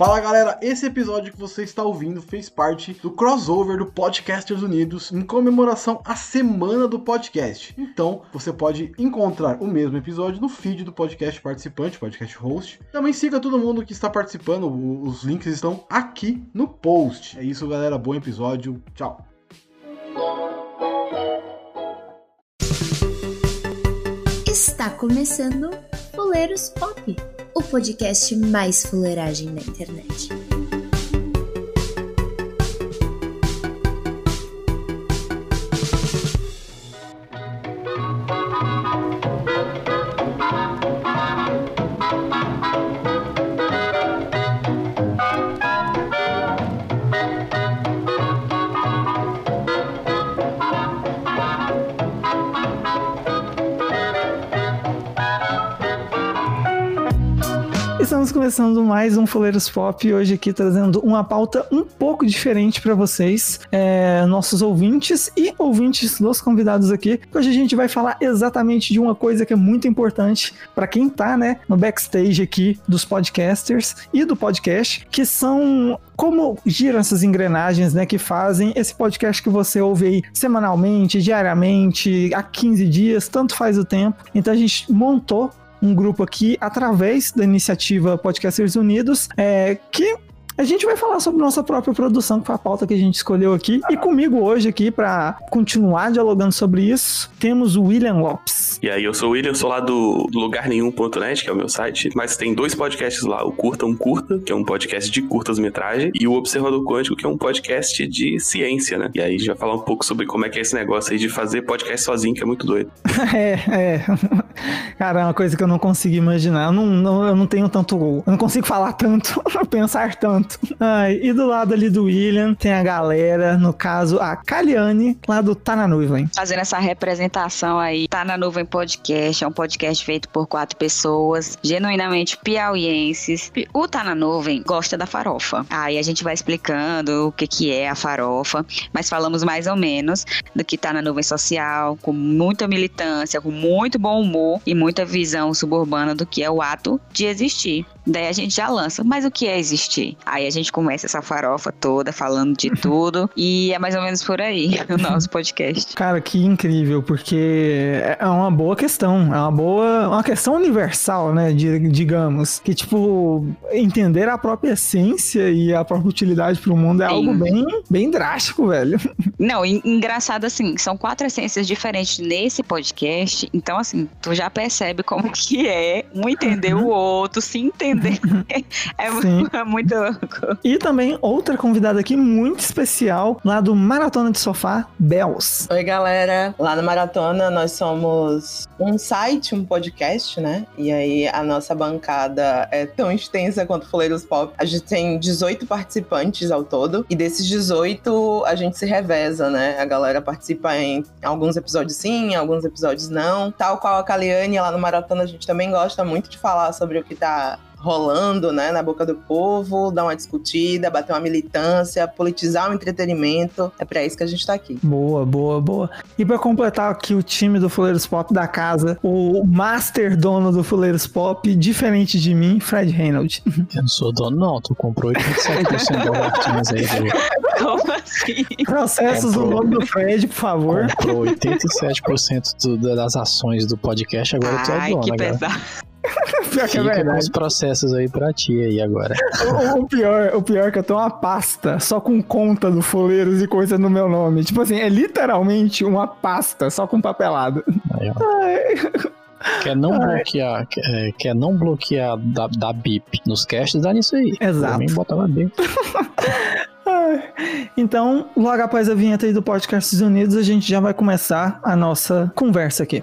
Fala galera, esse episódio que você está ouvindo fez parte do crossover do Podcasters Unidos em comemoração à semana do podcast. Então você pode encontrar o mesmo episódio no feed do podcast participante, podcast host. Também siga todo mundo que está participando, os links estão aqui no post. É isso galera, bom episódio, tchau. Está começando Fuleiros Pop o podcast mais fuleiragem da internet. Mais um Foleiros Pop, hoje aqui trazendo uma pauta um pouco diferente para vocês, é, nossos ouvintes e ouvintes dos convidados aqui. Hoje a gente vai falar exatamente de uma coisa que é muito importante para quem tá, né, no backstage aqui dos podcasters e do podcast, que são como giram essas engrenagens, né, que fazem esse podcast que você ouve aí semanalmente, diariamente, há 15 dias, tanto faz o tempo. Então a gente montou um grupo aqui através da iniciativa Podcasters Unidos, é, que a gente vai falar sobre nossa própria produção, que foi a pauta que a gente escolheu aqui. E comigo hoje aqui, para continuar dialogando sobre isso, temos o William Lopes. E aí, eu sou o William, sou lá do lugarnenhum.net, que é o meu site, mas tem dois podcasts lá, o Curta um Curta, que é um podcast de curtas-metragem, e o Observador Quântico, que é um podcast de ciência, né? E aí a gente vai falar um pouco sobre como é que é esse negócio aí de fazer podcast sozinho, que é muito doido. é, é. Cara, é uma coisa que eu não consigo imaginar. Eu não, não, eu não tenho tanto. Eu não consigo falar tanto, pensar tanto. Ai, e do lado ali do William tem a galera, no caso a Caliane, lá do Tá na Nuvem. Fazendo essa representação aí, Tá na Nuvem Podcast, é um podcast feito por quatro pessoas, genuinamente piauienses. O Tá na Nuvem gosta da farofa. Aí a gente vai explicando o que, que é a farofa, mas falamos mais ou menos do que tá na nuvem social, com muita militância, com muito bom humor e muita visão suburbana do que é o ato de existir. Daí a gente já lança, mas o que é existir? Aí a gente começa essa farofa toda falando de tudo e é mais ou menos por aí o nosso podcast. Cara, que incrível, porque é uma boa questão, é uma boa, uma questão universal, né, digamos, que tipo entender a própria essência e a própria utilidade para o mundo é Sim. algo bem, bem drástico, velho. Não, engraçado assim, são quatro essências diferentes nesse podcast, então assim, tu já percebe como que é um entender o outro, se entender entender. é, é muito louco. E também outra convidada aqui muito especial, lá do Maratona de Sofá, Bells. Oi, galera. Lá no Maratona nós somos um site, um podcast, né? E aí a nossa bancada é tão extensa quanto Fuleiros Pop. A gente tem 18 participantes ao todo. E desses 18, a gente se reveza, né? A galera participa em alguns episódios sim, alguns episódios não. Tal qual a Caliane, lá no Maratona, a gente também gosta muito de falar sobre o que tá rolando né, na boca do povo, dar uma discutida, bater uma militância, politizar o entretenimento. É para isso que a gente tá aqui. Boa, boa, boa. E para completar aqui o time do Fuleiros Pop da casa, o master dono do Fuleiros Pop, diferente de mim, Fred Reynolds. Eu não sou dono, não. Tu comprou 87% das aí do. Como assim? Processos o nome do Fred, por favor. Comprou 87% do, das ações do podcast, agora Ai, tu é dono. Que pesado. pior que é verdade. os processos aí pra ti aí agora. O, o, pior, o pior é que eu tenho uma pasta só com conta do Foleiros e coisa no meu nome. Tipo assim, é literalmente uma pasta só com papelado. Aí, Quer não Ai. bloquear, quer, é, quer, não bloquear da, da BIP nos caches, dá nisso aí. Exato. Pra mim, bota lá dentro. então, logo após a vinheta aí do Podcast Unidos, a gente já vai começar a nossa conversa aqui.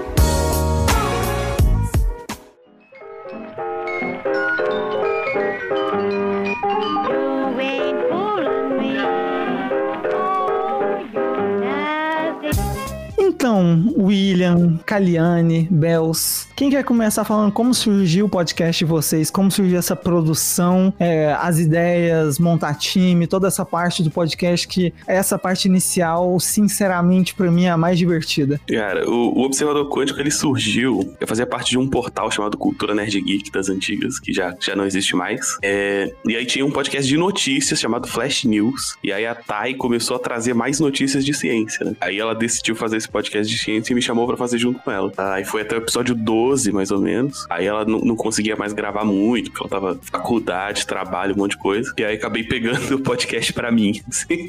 Caliane, Bells, quem quer começar falando como surgiu o podcast de vocês, como surgiu essa produção, é, as ideias, montar time, toda essa parte do podcast que essa parte inicial, sinceramente, para mim é a mais divertida. Cara, o, o Observador Quântico ele surgiu, eu fazia parte de um portal chamado Cultura Nerd Geek das antigas, que já, já não existe mais. É, e aí tinha um podcast de notícias chamado Flash News. E aí a Thay começou a trazer mais notícias de ciência, né? Aí ela decidiu fazer esse podcast de ciência e me chamou para fazer junto com ela. Aí foi até o episódio 12, mais ou menos. Aí ela não, não conseguia mais gravar muito, porque ela tava faculdade, trabalho, um monte de coisa. E aí acabei pegando o podcast para mim. Assim.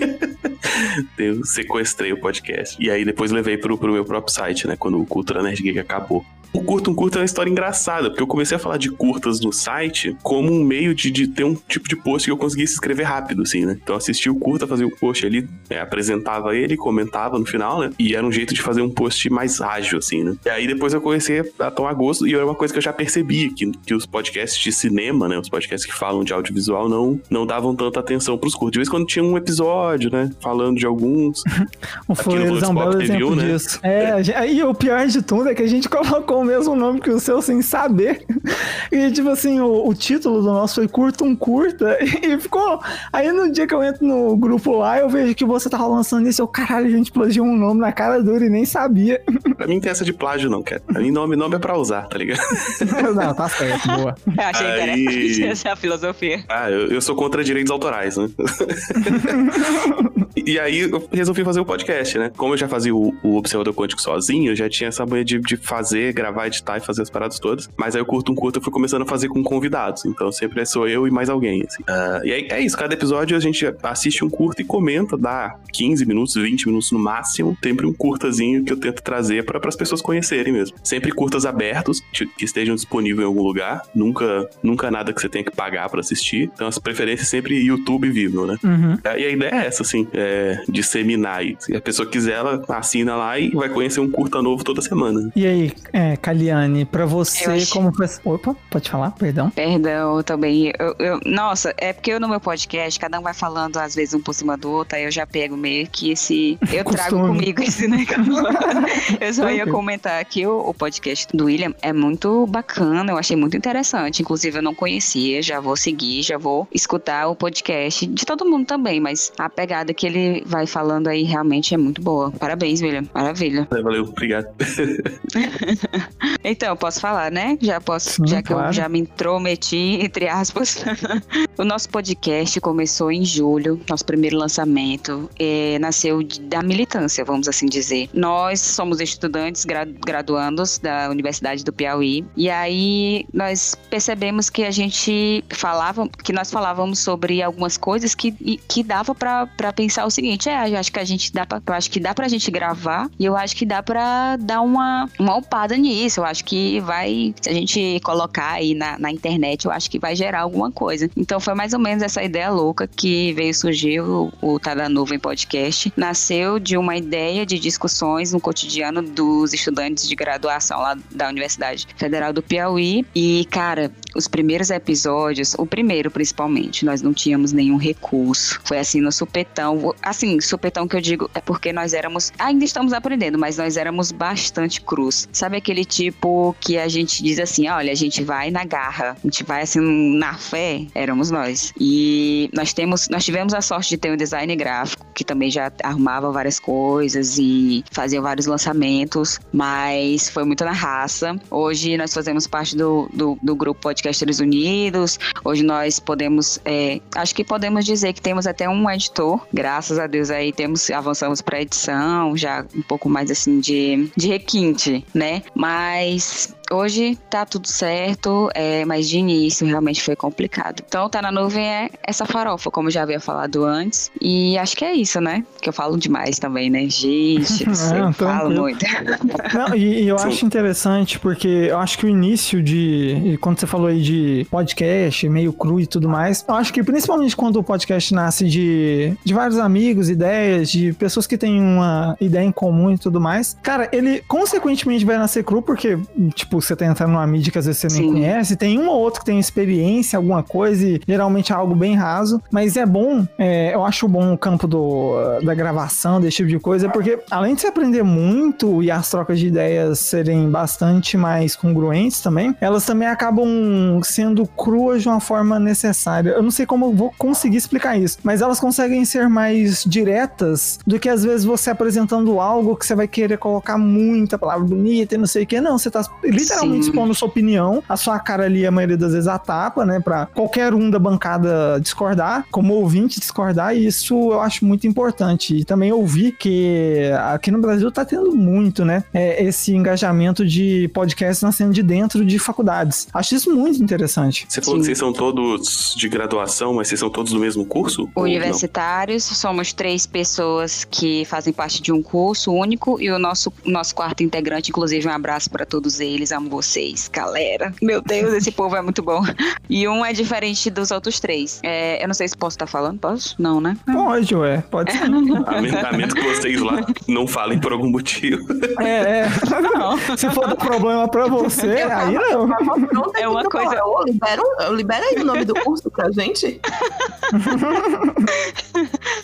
Eu sequestrei o podcast. E aí depois levei pro, pro meu próprio site, né? Quando o Cultura Nerd Geek acabou. O Curto um Curto é uma história engraçada, porque eu comecei a falar de curtas no site como um meio de, de ter um tipo de post que eu conseguisse escrever rápido, assim, né? Então eu assistia o curta, fazia o post ali, é, apresentava ele, comentava no final, né? E era um jeito de fazer um post mais ágil, assim, né? E aí depois eu comecei a tomar gosto, e era uma coisa que eu já percebi, que, que os podcasts de cinema, né? Os podcasts que falam de audiovisual não, não davam tanta atenção pros curtos. De vez quando tinha um episódio, né? Falando de alguns. o Fuleiros é um belo exemplo né? disso. É, e o pior de tudo é que a gente colocou o mesmo nome que o seu sem saber. E tipo assim, o, o título do nosso foi Curta um Curta. E ficou. Aí no dia que eu entro no grupo lá, eu vejo que você tava lançando isso. Eu, caralho, a gente plagiou um nome na cara dura e nem sabia. Pra mim não tem essa de plágio, não, cara. Pra mim nome, nome é pra usar, tá ligado? não, tá certo, boa. Eu achei Aí... interessante essa filosofia. Ah, eu, eu sou contra direitos autorais, né? e aí eu resolvi fazer o um podcast, né? Como eu já fazia o, o Observador Quântico sozinho, eu já tinha essa manha de, de fazer, gravar, editar e fazer as paradas todas. Mas aí eu curto um curto, eu fui começando a fazer com convidados. Então sempre sou eu e mais alguém, assim. Uh, e aí é isso, cada episódio a gente assiste um curto e comenta, dá 15 minutos, 20 minutos no máximo. Sempre um curtazinho que eu tento trazer para as pessoas conhecerem mesmo. Sempre curtas abertos, que estejam disponíveis em algum lugar. Nunca, nunca nada que você tenha que pagar para assistir. Então as preferências sempre YouTube vivo, né? Uhum. E a ideia é essa, assim, é disseminar. E se a pessoa quiser, ela assina lá e vai conhecer um curta novo toda semana. E aí, é, Kaliane, pra você, acho... como foi. Opa, pode falar, perdão. Perdão também. Eu, eu, nossa, é porque eu no meu podcast, cada um vai falando às vezes um por cima do outro, aí eu já pego meio que esse. Eu trago comigo esse negócio. eu só ia comentar que o, o podcast do William é muito bacana, eu achei muito interessante. Inclusive, eu não conhecia, já vou seguir, já vou escutar o podcast de todo mundo também, mas a pegada que ele vai falando aí realmente é muito boa. Parabéns, William. Maravilha. Valeu, obrigado. então, posso falar, né? Já posso, Sim, já que eu já me intrometi, entre aspas. o nosso podcast começou em julho, nosso primeiro lançamento. É, nasceu da militância, vamos assim dizer. Nós somos estudantes graduandos da Universidade do Piauí. E aí nós percebemos que a gente falava, que nós falávamos sobre algumas coisas que, que dava para pensar o seguinte: é, eu acho que a gente dá pra, eu acho que dá pra gente gravar e eu acho que dá pra dar uma, uma upada nisso. Eu acho que vai, se a gente colocar aí na, na internet, eu acho que vai gerar alguma coisa. Então foi mais ou menos essa ideia louca que veio surgir o, o Tá da Nuvem Podcast. Nasceu de uma ideia de discussões no cotidiano dos estudantes de graduação lá da Universidade Federal do Piauí. E, cara, os primeiros episódios, o primeiro principalmente, nós não tínhamos nenhum recurso. Foi assim no supetão. Assim, supetão que eu digo é porque nós éramos, ainda estamos aprendendo, mas nós éramos bastante cruz. Sabe aquele tipo que a gente diz assim, olha, a gente vai na garra, a gente vai assim na fé, éramos nós. E nós temos, nós tivemos a sorte de ter um design gráfico que também já arrumava várias coisas e fazia vários lançamentos, mas foi muito na raça. Hoje nós fazemos parte do, do, do grupo Podcasters Unidos. Hoje nós podemos, é, acho que podemos dizer que temos até um editor. Graças a Deus aí temos, avançamos para edição, já um pouco mais assim de, de requinte, né? Mas mais. Hoje tá tudo certo, é, mas de início realmente foi complicado. Então, tá na nuvem é essa farofa, como já havia falado antes. E acho que é isso, né? Que eu falo demais também, né? Gente, eu falo muito. Não, e, e, eu acho interessante porque eu acho que o início de. Quando você falou aí de podcast, meio cru e tudo mais, eu acho que principalmente quando o podcast nasce de, de vários amigos, ideias, de pessoas que têm uma ideia em comum e tudo mais, cara, ele consequentemente vai nascer cru porque, tipo, você tá entrando numa mídia que às vezes você nem Sim. conhece. Tem um ou outro que tem experiência, alguma coisa, e geralmente é algo bem raso. Mas é bom, é, eu acho bom o campo do, da gravação, desse tipo de coisa, porque além de você aprender muito e as trocas de ideias serem bastante mais congruentes também, elas também acabam sendo cruas de uma forma necessária. Eu não sei como eu vou conseguir explicar isso, mas elas conseguem ser mais diretas do que às vezes você apresentando algo que você vai querer colocar muita palavra bonita e não sei o que. Não, você tá literalmente Sim. expondo sua opinião, a sua cara ali, a maioria das vezes, a tapa, né? Pra qualquer um da bancada discordar, como ouvinte discordar, e isso eu acho muito importante. E também ouvi que aqui no Brasil tá tendo muito, né? é, esse engajamento de podcast nascendo de dentro de faculdades. Acho isso muito interessante. Você falou Sim. que vocês são todos de graduação, mas vocês são todos do mesmo curso? Universitários, somos três pessoas que fazem parte de um curso único e o nosso, nosso quarto integrante, inclusive, um abraço pra todos eles, amo vocês, galera. Meu Deus, esse povo é muito bom. E um é diferente dos outros três. É, eu não sei se posso estar falando, posso? Não, né? Pode, ué, pode ser. A men- a menos que vocês lá não falem por algum motivo. É, é. Se for dar problema pra você, aí não. Pronto, É uma coisa- libera, libera aí o nome do curso pra gente.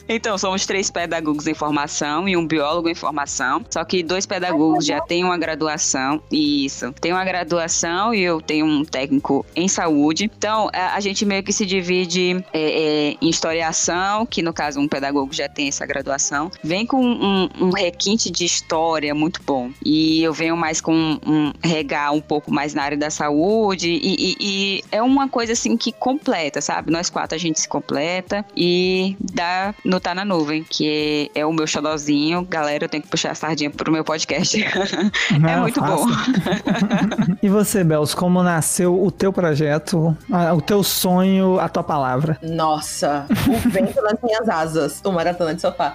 Então, somos três pedagogos em formação e um biólogo em formação. Só que dois pedagogos já têm uma graduação. Isso. Tem uma graduação e eu tenho um técnico em saúde. Então, a, a gente meio que se divide é, é, em historiação, que no caso um pedagogo já tem essa graduação. Vem com um, um requinte de história muito bom. E eu venho mais com um, um regar um pouco mais na área da saúde. E, e- e é uma coisa assim que completa, sabe? Nós quatro a gente se completa e dá no Tá na Nuvem, que é, é o meu xodózinho. Galera, eu tenho que puxar a sardinha pro meu podcast. é Não, muito faça. bom. E você, Bels, como nasceu o teu projeto, a- o teu sonho, a tua palavra? Nossa, o vento nas minhas asas, o Maratona de Sofá.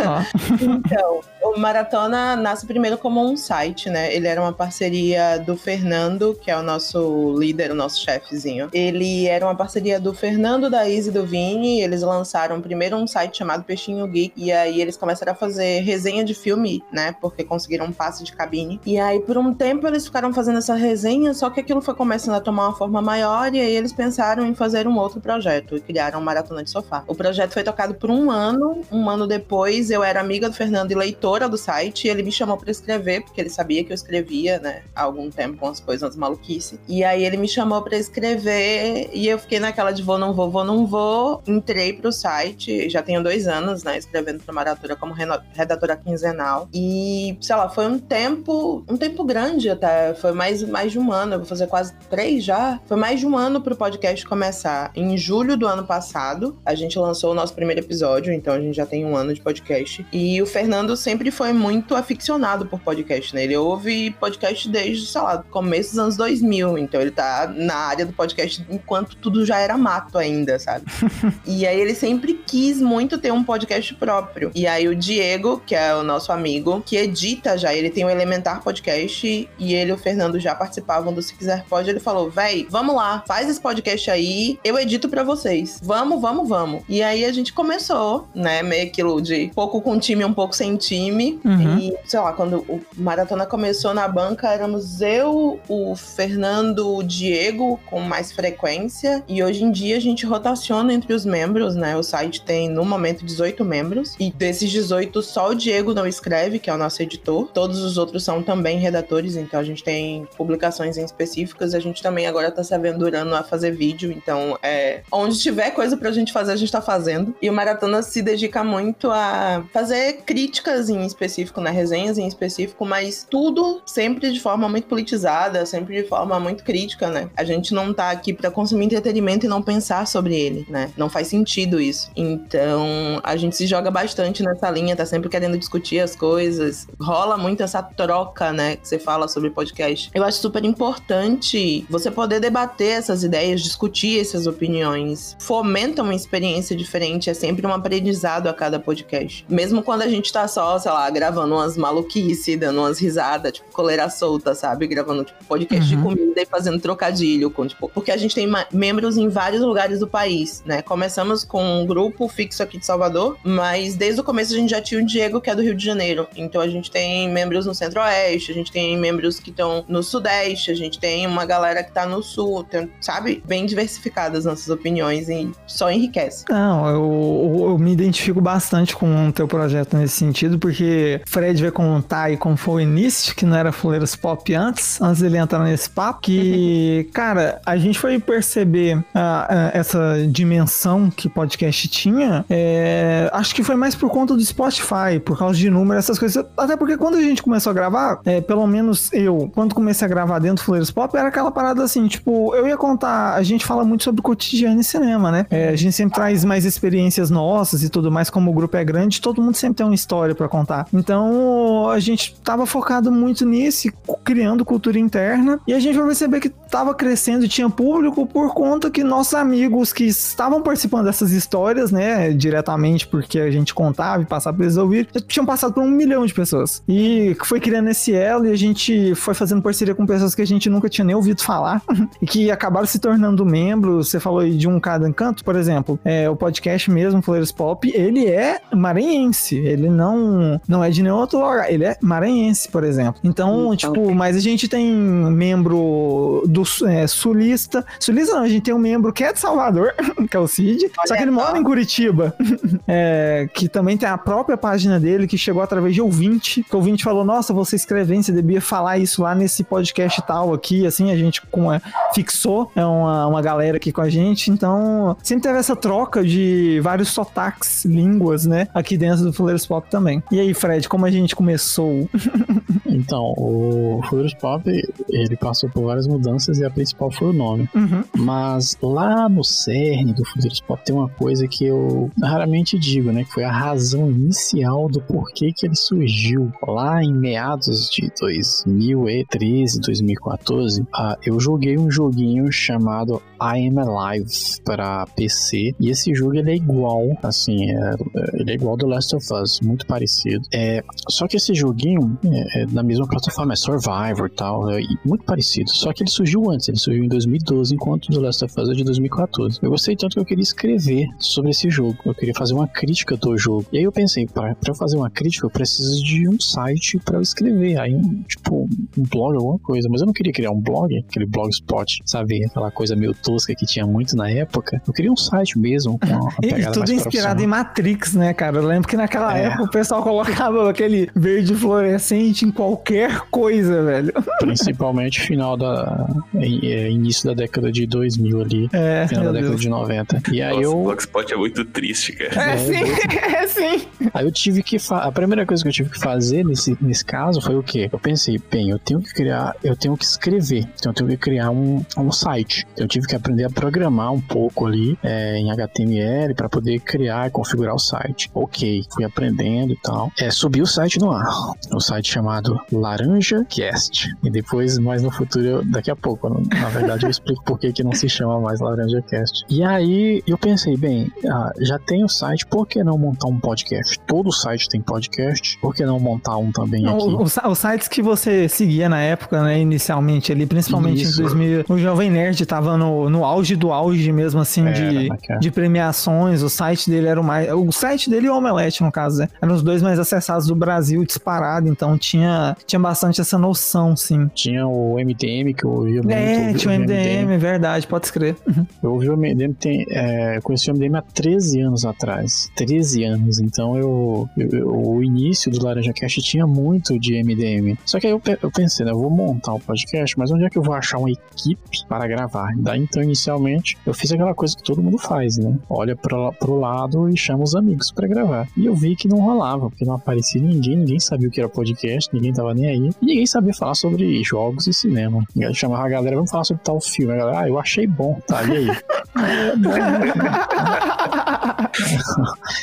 Ó. Então, o Maratona nasce primeiro como um site, né? Ele era uma parceria do Fernando, que é o nosso líder, o nosso chefezinho. Ele era uma parceria do Fernando, da Izzy e do Vini. Eles lançaram primeiro um site chamado Peixinho Geek. E aí eles começaram a fazer resenha de filme, né? Porque conseguiram um passe de cabine. E aí, por um tempo, eles ficaram fazendo essa resenha, só que aquilo foi começando a tomar uma forma maior. E aí eles pensaram em fazer um outro projeto e criaram Maratona de Sofá. O projeto foi tocado por um ano. Um ano depois, eu era amiga do Fernando e leitora do site. E ele me chamou pra escrever, porque ele sabia que eu escrevia, né? Há algum tempo, umas coisas, umas maluquice. E aí ele me chamou pra escrever. E eu fiquei naquela de vou, não vou, vou, não vou. Entrei pro site. Já tenho dois anos, né? Escrevendo pra Maratona como redatora quinzenal. E, sei lá, foi um tempo. Um tempo grande até. Foi mais, mais de um ano. Eu vou fazer quase três já. Foi mais de um ano pro podcast começar. Em julho do ano passado, a gente lançou o nosso primeiro episódio. Então a gente já tem um ano de podcast. E o Fernando sempre foi muito aficionado por podcast, né? Ele ouve podcast desde, sei lá, começo dos anos 2000. Então ele tá na área do podcast enquanto tudo já era mato ainda, sabe? e aí ele sempre quis muito ter um podcast próprio. E aí o Diego, que é o nosso amigo, que edita já, ele tem o Elementar Podcast e ele o Fernando já participavam do Se Quiser Pode. Ele falou: véi, vamos lá, faz esse podcast aí, eu edito pra vocês. Vamos, vamos, vamos. E aí a gente começou, né? Meio aquilo de pouco com time, um pouco sem time. Uhum. E, sei lá, quando o Maratona começou na banca, éramos eu, o Fernando, o Diego, com mais frequência. E hoje em dia a gente rotaciona entre os membros, né? O site tem, no momento, 18 membros. E desses 18, só o Diego não escreve, que é o nosso editor. Todos os outros são também redatores, então a gente tem publicações em específicas. A gente também agora tá se aventurando a fazer vídeo, então é. Onde tiver coisa pra gente fazer, a gente tá fazendo. E o Maratona se dedica muito a fazer críticas em específico, né? Resenhas em específico, mas tudo sempre de forma muito politizada, sempre de forma muito crítica, né? A gente não tá aqui pra consumir entretenimento e não pensar sobre ele, né? Não faz sentido isso. Então, a gente se joga bastante nessa linha, tá sempre querendo discutir as coisas. Rola muito essa troca, né? Que você fala sobre podcast. Eu acho super importante você poder debater essas ideias, discutir essas opiniões. Fomenta uma experiência diferente, é sempre um aprendizado a cada podcast. Mesmo quando a gente tá só, sei lá, gravando umas maluquices, dando umas risadas, tipo, coleira solta, sabe? Gravando, tipo, podcast Uhum. de comida e fazendo trocadilho com, tipo, porque a gente tem membros em vários lugares do país, né? Começamos com um grupo fixo aqui de Salvador, mas desde o começo a gente já tinha o Diego, que é do Rio de Janeiro. Então a gente tem membros no Centro-Oeste, a gente tem membros que estão no Sudeste, a gente tem uma galera que tá no Sul, tem, sabe? Bem diversificadas nossas opiniões e só enriquece. Não, eu, eu, me identifico bastante com o teu projeto nesse sentido, porque Fred vai contar aí como foi o início, que não era Fuleiros Pop antes, antes dele entrar nesse papo, que, cara, a gente foi perceber uh, uh, essa dimensão que podcast tinha, é, acho que foi mais por conta do Spotify, por causa de número, essas coisas. Até porque quando a gente começou a gravar, é, pelo menos eu, quando comecei a gravar dentro do Fuleiros Pop, era aquela parada assim, tipo, eu ia contar, a gente fala muito sobre cotidiano e cinema, né? É, a gente sempre traz mais experiências nossas e tudo mais, como o grupo é grande, todo mundo sempre tem uma história para contar. Então, a gente tava focado muito nisso, criando cultura interna, e a gente vai perceber que tava crescendo e tinha público por conta que nossos amigos que estavam participando dessas histórias, né, diretamente porque a gente contava e passava pra eles ouvir, já tinham passado por um milhão de pessoas. E foi criando esse elo e a gente foi fazendo parceria com pessoas que a gente nunca tinha nem ouvido falar e que acabaram se tornando membros. Você falou aí de um cada encanto, por exemplo, é, o podcast mesmo, Flores Pop, ele é maranhense, ele não, não é de nenhum outro lugar, ele é maranhense, por exemplo. Então, então tipo, mas a gente tem membro do é, sulista, sulista não, a gente tem um membro que é de Salvador, que é o Cid, Olha só que ele mora em Curitiba, é, que também tem a própria página dele, que chegou através de ouvinte, que o ouvinte falou, nossa, você escrevendo, você devia falar isso lá nesse podcast tal aqui, assim, a gente com, é, fixou é uma, uma galera aqui com a gente, então sempre teve essa troca de vários sotaques, línguas, né, aqui dentro do Fuleiros Pop também. E aí, Fred, como a gente começou? então, o Fuleiros Pop, ele passou por várias mudanças e a principal foi o nome. Uhum. Mas lá no cerne do Fuleiros Pop tem uma coisa que eu raramente digo, né, que foi a razão inicial do porquê que ele surgiu. Lá em meados de 2013, 2014, uh, eu joguei um joguinho chamado I Am Alive para PC e esse jogo ele é igual, assim, é, ele é igual do Last of Us, muito parecido. É, só que esse joguinho é, é na mesma plataforma, é Survivor e tal, é muito parecido. Só que ele surgiu antes, ele surgiu em 2012, enquanto The Last of Us é de 2014. Eu gostei tanto que eu queria escrever sobre esse jogo, eu queria fazer uma crítica do jogo. E aí eu pensei, para eu fazer uma crítica, eu preciso de um site para eu escrever, aí um, tipo, um blog, alguma coisa. Mas eu não queria criar um blog, aquele blogspot, sabe? Aquela coisa meio tosca que tinha muito na época. Eu queria um site mesmo, com uma pegada Tudo inspirado em Matrix, né, cara? Eu lembro que naquela é. época o pessoal colocava aquele verde fluorescente em qualquer coisa, velho. Principalmente final da... É, início da década de 2000 ali. É, final da década Deus. de 90. E aí Nossa, eu... o blogspot é muito triste, cara. É, é sim, é sim. Aí eu tive que... Fa... A primeira coisa que eu tive que fazer nesse, nesse caso foi o quê? Eu pensei, bem, eu tenho que criar... Eu tenho que escrever. Então eu tenho que criar um, um site. Eu tive que aprender a programar um pouco ali é, em HTML para poder criar e configurar o site. Ok, fui aprendendo e tal. É, subi o site no ar. Um site chamado Laranja Cast. E depois, mais no futuro, daqui a pouco, na verdade, eu explico por que, que não se chama mais Laranja Cast. E aí eu pensei, bem, ah, já tem o site, por que não montar um podcast? Todo site tem podcast, por que não montar um também aqui? Os, os sites que você seguia na época, né, inicialmente ali, principalmente Isso. em 2000, o Jovem Nerd tava no, no auge do auge mesmo, assim, é, de, de premiações, o site dele era o mais, o site dele e o Omelete, no caso, né, eram os dois mais acessados do Brasil, disparado, então tinha, tinha bastante essa noção, sim. Tinha o MDM, que eu ouvia É, tinha o MDM, MDM, verdade, pode escrever. Uhum. Eu ouvi o MDM, tem, é, conheci o MDM há 13 anos atrás, 13 anos, então eu, eu, eu o início do Laranja Cast tinha muito de MDM, só que aí eu, eu pensei, né, eu vou montar o um podcast, mas onde é que eu vou achar uma equipe para gravar? Daí então, inicialmente, eu fiz aquela coisa que todo mundo faz, né? Olha pra, pro lado e chama os amigos para gravar. E eu vi que não rolava, porque não aparecia ninguém, ninguém sabia o que era podcast, ninguém tava nem aí. E ninguém sabia falar sobre jogos e cinema. Eu chamava galera, vamos falar sobre tal filme. A galera, ah, eu achei bom, tá? E aí?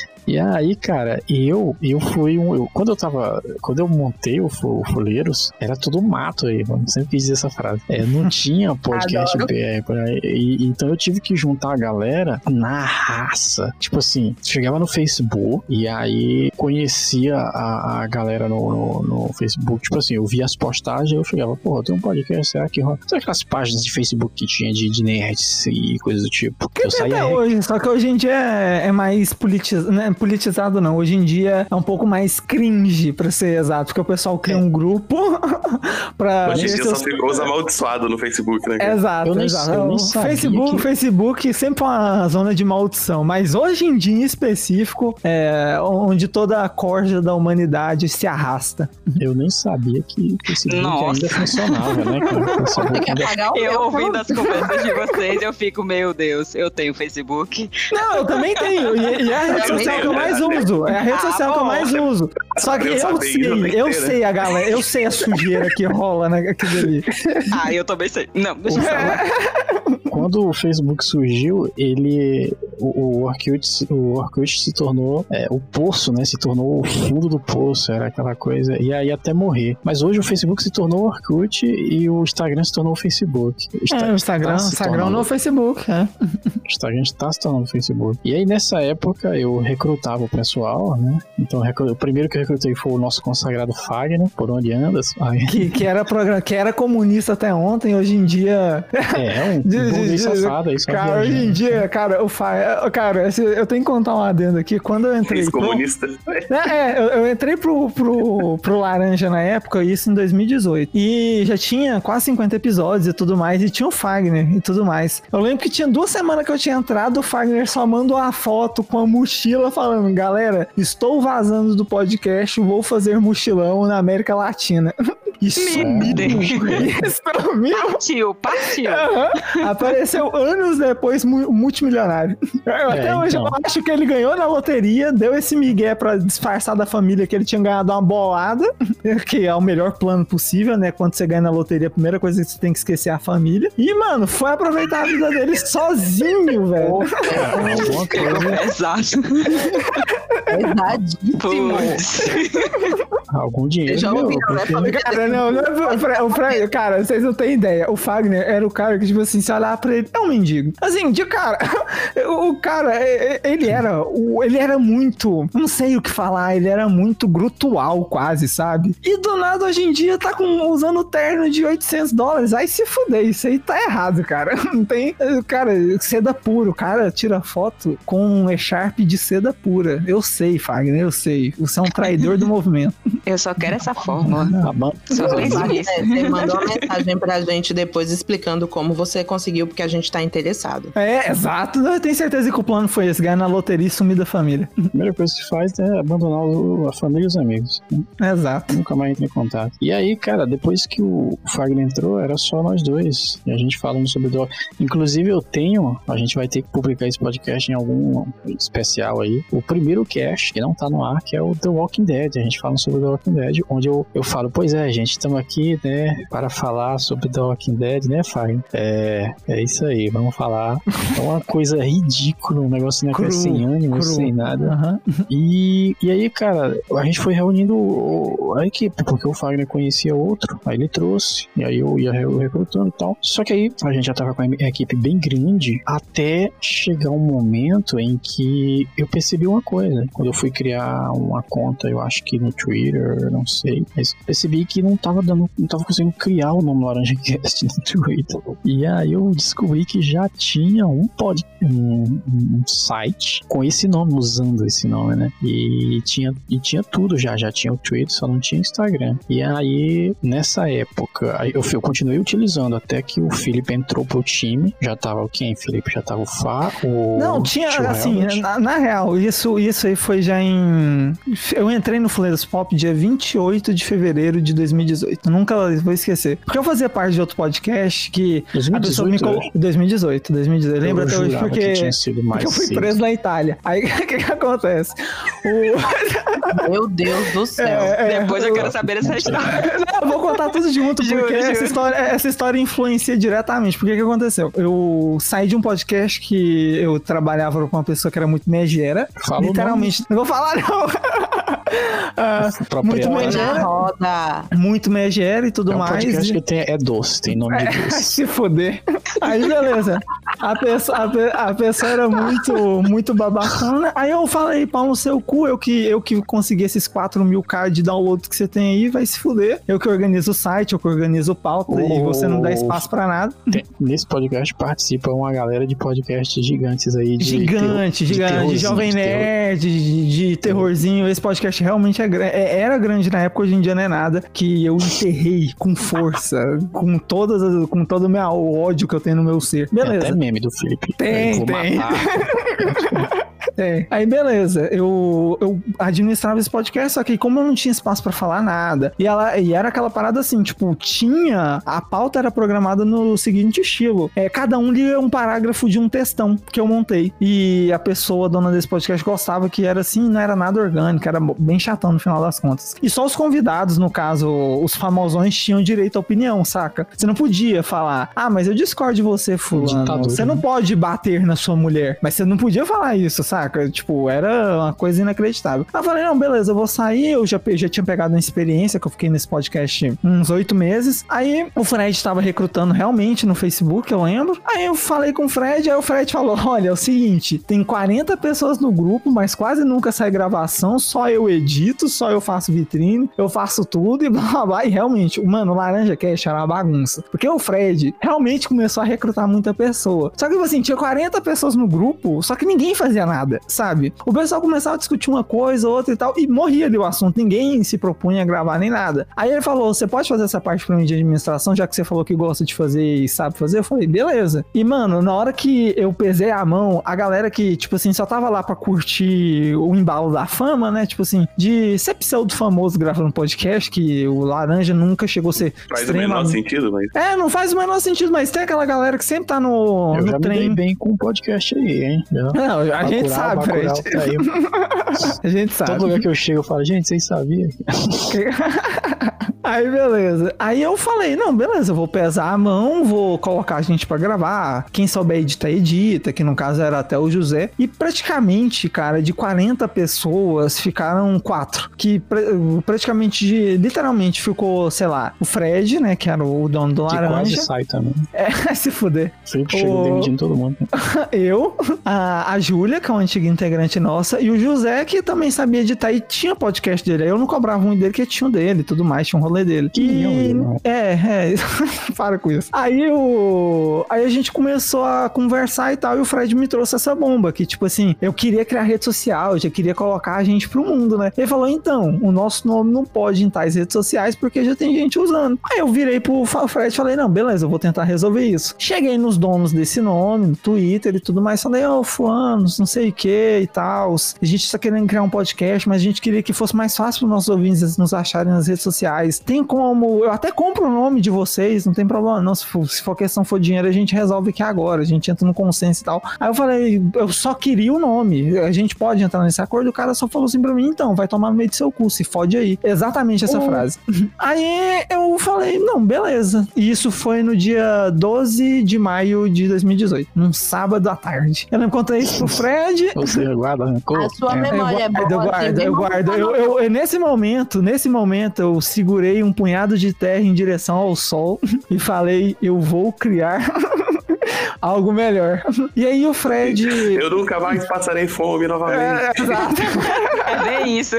E aí, cara, eu eu fui um. Eu, quando eu tava. Quando eu montei o, o Fuleiros, era tudo mato aí, mano. Sempre quis dizer essa frase. É, não tinha podcast BR. E, então eu tive que juntar a galera na raça. Tipo assim, chegava no Facebook e aí conhecia a, a galera no, no, no Facebook. Tipo assim, eu via as postagens eu chegava, porra, tem um podcast, será que rola? Sabe aquelas páginas de Facebook que tinha de, de nerds e coisas do tipo? Que eu saía até hoje, só que hoje em dia é, é mais politiz... não é politizado, não. Hoje em dia é um pouco mais cringe, pra ser exato, porque o pessoal cria um grupo pra. Hoje em dia só seus- ficou os amaldiçoados no Facebook, né? cara? Exato, Eu nem- exato. eu Facebook, que- Facebook sempre foi uma zona de maldição, mas hoje em dia em específico é onde toda a corja da humanidade se arrasta. Eu nem sabia que o Facebook Nossa. ainda funcionava, né, cara? Eu meu, ouvindo as conversas de vocês, eu fico, meu Deus, eu tenho Facebook. Não, eu também tenho. E, e é a rede Eu social eu mais uso. É a rede Ah, social que eu mais uso. Só que Eu eu sei, eu sei a galera, eu sei a sujeira que rola naquilo ali. Ah, eu também sei. Não, deixa eu falar. Quando o Facebook surgiu, ele. O, o, Orkut, se- o Orkut se tornou é, o poço, né? Se tornou o fundo do poço, era aquela coisa. E aí até morrer. Mas hoje o Facebook se tornou o Orkut e o Instagram se tornou o Facebook. Insta- É, o Instagram, se Instagram tornando- no Facebook, é. O Instagram está se tornando o Facebook. E aí nessa época eu recrutava o pessoal, né? Então o primeiro que eu recrutei foi o nosso consagrado Fagner, por onde andas? Fagner? Que, que, era programa, que era comunista até ontem, hoje em dia. É, um De- de- de- aí, só Cara, hoje em viajando. dia, cara, o Fa... Cara, eu tenho que contar um adendo aqui. Quando eu entrei. pro- Ex-comunista. É, é, eu, eu entrei pro, pro, pro Laranja na época, isso em 2018. E já tinha quase 50 episódios e tudo mais, e tinha o Fagner e tudo mais. Eu lembro que tinha duas semanas que eu tinha entrado, o Fagner só mandou uma foto com a mochila falando: galera, estou vazando do podcast, vou fazer mochilão na América Latina. Isso pra mim Partiu, partiu. Aham. Apareceu anos depois, mu- multimilionário. Eu, até hoje então. eu acho que ele ganhou na loteria, deu esse migué pra disfarçar da família que ele tinha ganhado uma bolada, que é o melhor plano possível, né? Quando você ganha na loteria, a primeira coisa que você tem que esquecer é a família. E, mano, foi aproveitar a vida dele sozinho, velho. Alguma coisa, Exato. Pesadíssimo. Algum dinheiro. Eu já ouvi, né? Família Cara, não, não é o Fra- cara, vocês não têm ideia. O Fagner era o cara que, tipo assim, se olhar pra ele, é um mendigo. Assim, de cara, o cara, é- é- ele era, o- ele era muito, não sei o que falar, ele era muito grutual quase, sabe? E do nada, hoje em dia, tá com, usando terno de 800 dólares. Aí se fuder, isso aí tá errado, cara. Não tem, cara, seda pura. O cara tira foto com um echarpe de seda pura. Eu sei, Fagner, eu sei. Você é um traidor do movimento. Eu só quero essa fórmula. Ah, bom, Só penso nisso. Você mandou uma mensagem pra gente depois explicando como você conseguiu, porque a gente tá interessado. É, exato. Eu tenho certeza que o plano foi esse, ganhar na loteria e sumir da família. a primeira coisa que faz é abandonar o- a família e os amigos. né? Exato. Nunca mais entra em contato. E aí, cara, depois que o Fagner entrou, era só nós dois. E a gente falando sobre Doc. Inclusive, eu tenho, a gente vai ter que publicar esse podcast em algum especial aí. O primeiro cast, que não tá no ar, que é o The Walking Dead. A gente fala sobre The Walking Dead, onde eu, eu falo, pois é, gente, estamos aqui, né, para falar sobre The Walking Dead, né, Fagner? É, é isso aí, vamos falar. É uma coisa ridícula, um negócio né, Cru, sem ânimo, cru. sem nada. Aham. E, e aí, cara, a gente foi reunindo a equipe, porque o Fagner conhecia outro, aí ele trouxe, e aí eu ia re- recrutando e tal. Só que aí a gente já tava com a equipe bem grande, até chegar um momento em que eu percebi uma coisa. Quando eu fui criar uma conta, eu acho que no Twitter, não sei, mas percebi que não tava dando, não tava conseguindo criar o nome Laranja Cast no Twitter. E aí eu descobri que já tinha um pod, um, um site com esse nome, usando esse nome, né? E tinha, e tinha tudo já, já tinha o Twitter, só não tinha Instagram. E aí, nessa época, eu, eu continuei utilizando até que o Felipe entrou pro time. Já tava o quem, Felipe? Já tava o Fá, o. Não, tinha, assim, na, na real, isso, isso aí foi já em. Eu entrei no Fuleiros Pop dia 28 de fevereiro de 2018. Nunca vou esquecer. Porque eu fazia parte de outro podcast que a pessoa me 2018, colocou. 2018, 2018. Lembra eu até hoje porque. que tinha sido mais Porque eu fui cedo. preso na Itália. Aí o que, que acontece? O, Meu Deus do céu. é, é, Depois eu quero saber essa história. Não, eu vou contar tudo junto, Juro, porque essa juro. história, essa história influencia diretamente. Porque que aconteceu? Eu saí de um podcast que eu trabalhava com uma pessoa que era muito megera. Fala o literalmente. Não vou falar, não. Ah, muito Proprietário. megera, roda. muito megera e tudo É um mais. podcast e- que tem, é doce, tem nome de doce. Se fuder. Aí, beleza. A pessoa, a, a pessoa era muito, muito babacana. Aí eu falei, pau no seu cu, eu que, eu que consegui esses 4 mil k de download que você tem aí, vai se fuder. Eu que organizo o site, eu que organizo o pauta e você não dá espaço pra nada. Tem- nesse podcast participa uma galera de podcasts gigantes aí. De Gigante, gigante, de Jovem. Nerd, de, de terrorzinho. Esse podcast realmente é, é- era grande na época, hoje em dia não é nada. Que eu enterrei com força, com todas as- com todo o meu ódio que eu tenho no meu ser. Tem Beleza. até meme do Felipe. Tem, vou tem. É. Aí beleza, eu, eu administrava esse podcast, só que como eu não tinha espaço pra falar nada, e, ela, e era aquela parada assim, tipo, tinha. A pauta era programada no seguinte estilo: é, cada um lia um parágrafo de um textão que eu montei. E a pessoa, dona desse podcast, gostava que era assim, não era nada orgânico, era bem chatão no final das contas. E só os convidados, no caso, os famosões, tinham direito à opinião, saca? Você não podia falar, ah, mas eu discordo de você, fulano. Você não né? pode bater na sua mulher. Mas você não podia falar isso, saca? Tipo, era uma coisa inacreditável. Aí eu falei, não, beleza, eu vou sair. Eu já, já tinha pegado uma experiência, que eu fiquei nesse podcast uns oito meses. Aí o Fred tava recrutando realmente no Facebook, eu lembro. Aí eu falei com o Fred, aí o Fred falou: olha, é o seguinte, tem 40 pessoas no grupo, mas quase nunca sai gravação, só eu edito, só eu faço vitrine, eu faço tudo e blá blá blá. E realmente, mano, o Laranja Cash era uma bagunça. Porque o Fred realmente começou a recrutar muita pessoa. Só que, tipo assim, tinha 40 pessoas no grupo, só que ninguém fazia nada, sabe? O pessoal começava a discutir uma coisa, outra e tal, e morria ali o assunto. Ninguém se propunha a gravar nem nada. Aí ele falou: Você pode fazer essa parte pra mim de administração, já que você falou que gosta de fazer e sabe fazer? Eu falei: Beleza. E, mano, na hora que eu pesei a mão, a galera que, tipo assim, só tava lá pra curtir o embalo da fama, né? Tipo assim, de ser pseudo famoso gravando podcast, que o Laranja nunca chegou a ser Faz o menor sentido, mas. É, não faz o menor sentido, mas tem aquela galera que sempre tá no, Eu no já me dei trem. bem com o podcast aí, hein? Já. Não, a gente sabe, Bacurau, aí. A gente sabe. Todo lugar que eu chego eu falo, gente, vocês sabiam? Aí, beleza. Aí eu falei, não, beleza, eu vou pesar a mão, vou colocar a gente pra gravar. Quem souber editar, edita, que no caso era até o José. E praticamente, cara, de 40 pessoas, ficaram quatro. Que pra- praticamente, de- literalmente, ficou, sei lá, o Fred, né, que era o dono do Que quase Laranja. sai também. É, se fuder. O chegou Ô. demitindo todo mundo. Eu, a, a Júlia, que é uma antiga integrante nossa, e o José, que também sabia editar e tinha podcast dele. Aí eu não cobrava muito dele, porque tinha um dele e tudo mais, tinha um rolê dele. Que E, é, é, para com isso. Aí o. Aí a gente começou a conversar e tal, e o Fred me trouxe essa bomba, que tipo assim, eu queria criar rede social, eu já queria colocar a gente pro mundo, né? Ele falou, então, o nosso nome não pode em tais redes sociais porque já tem gente usando. Aí eu virei pro Fred e falei, não, beleza, eu vou tentar resolver isso. Cheguei nos donos desse nome, no Twitter e tudo mais, falei, ô, fulanos, não sei o que e tal. A gente tá querendo criar um podcast, mas a gente queria que fosse mais fácil para nossos ouvintes nos acharem nas redes sociais. Tem como, eu até compro o nome de vocês, não tem problema não, se for, se for questão for dinheiro, a gente resolve aqui agora, a gente entra no consenso e tal. Aí eu falei, eu só queria o nome, a gente pode entrar nesse acordo, o cara só falou assim pra mim, então, vai tomar no meio do seu cu, se fode aí. Exatamente essa frase. Aí eu falei, não, beleza. E isso foi no dia 12 de maio de 2018, num sábado à tarde. Eu não contei isso pro Fred, Você guarda rancor. A sua É. memória é boa. eu guardo, eu vamos guardo. Eu, eu- eu- nesse momento, nesse momento, eu segurei um punhado de terra em direção ao sol e falei, eu vou criar algo melhor. E aí o Fred. Eu nunca mais passarei fome novamente. É, exato, É bem isso.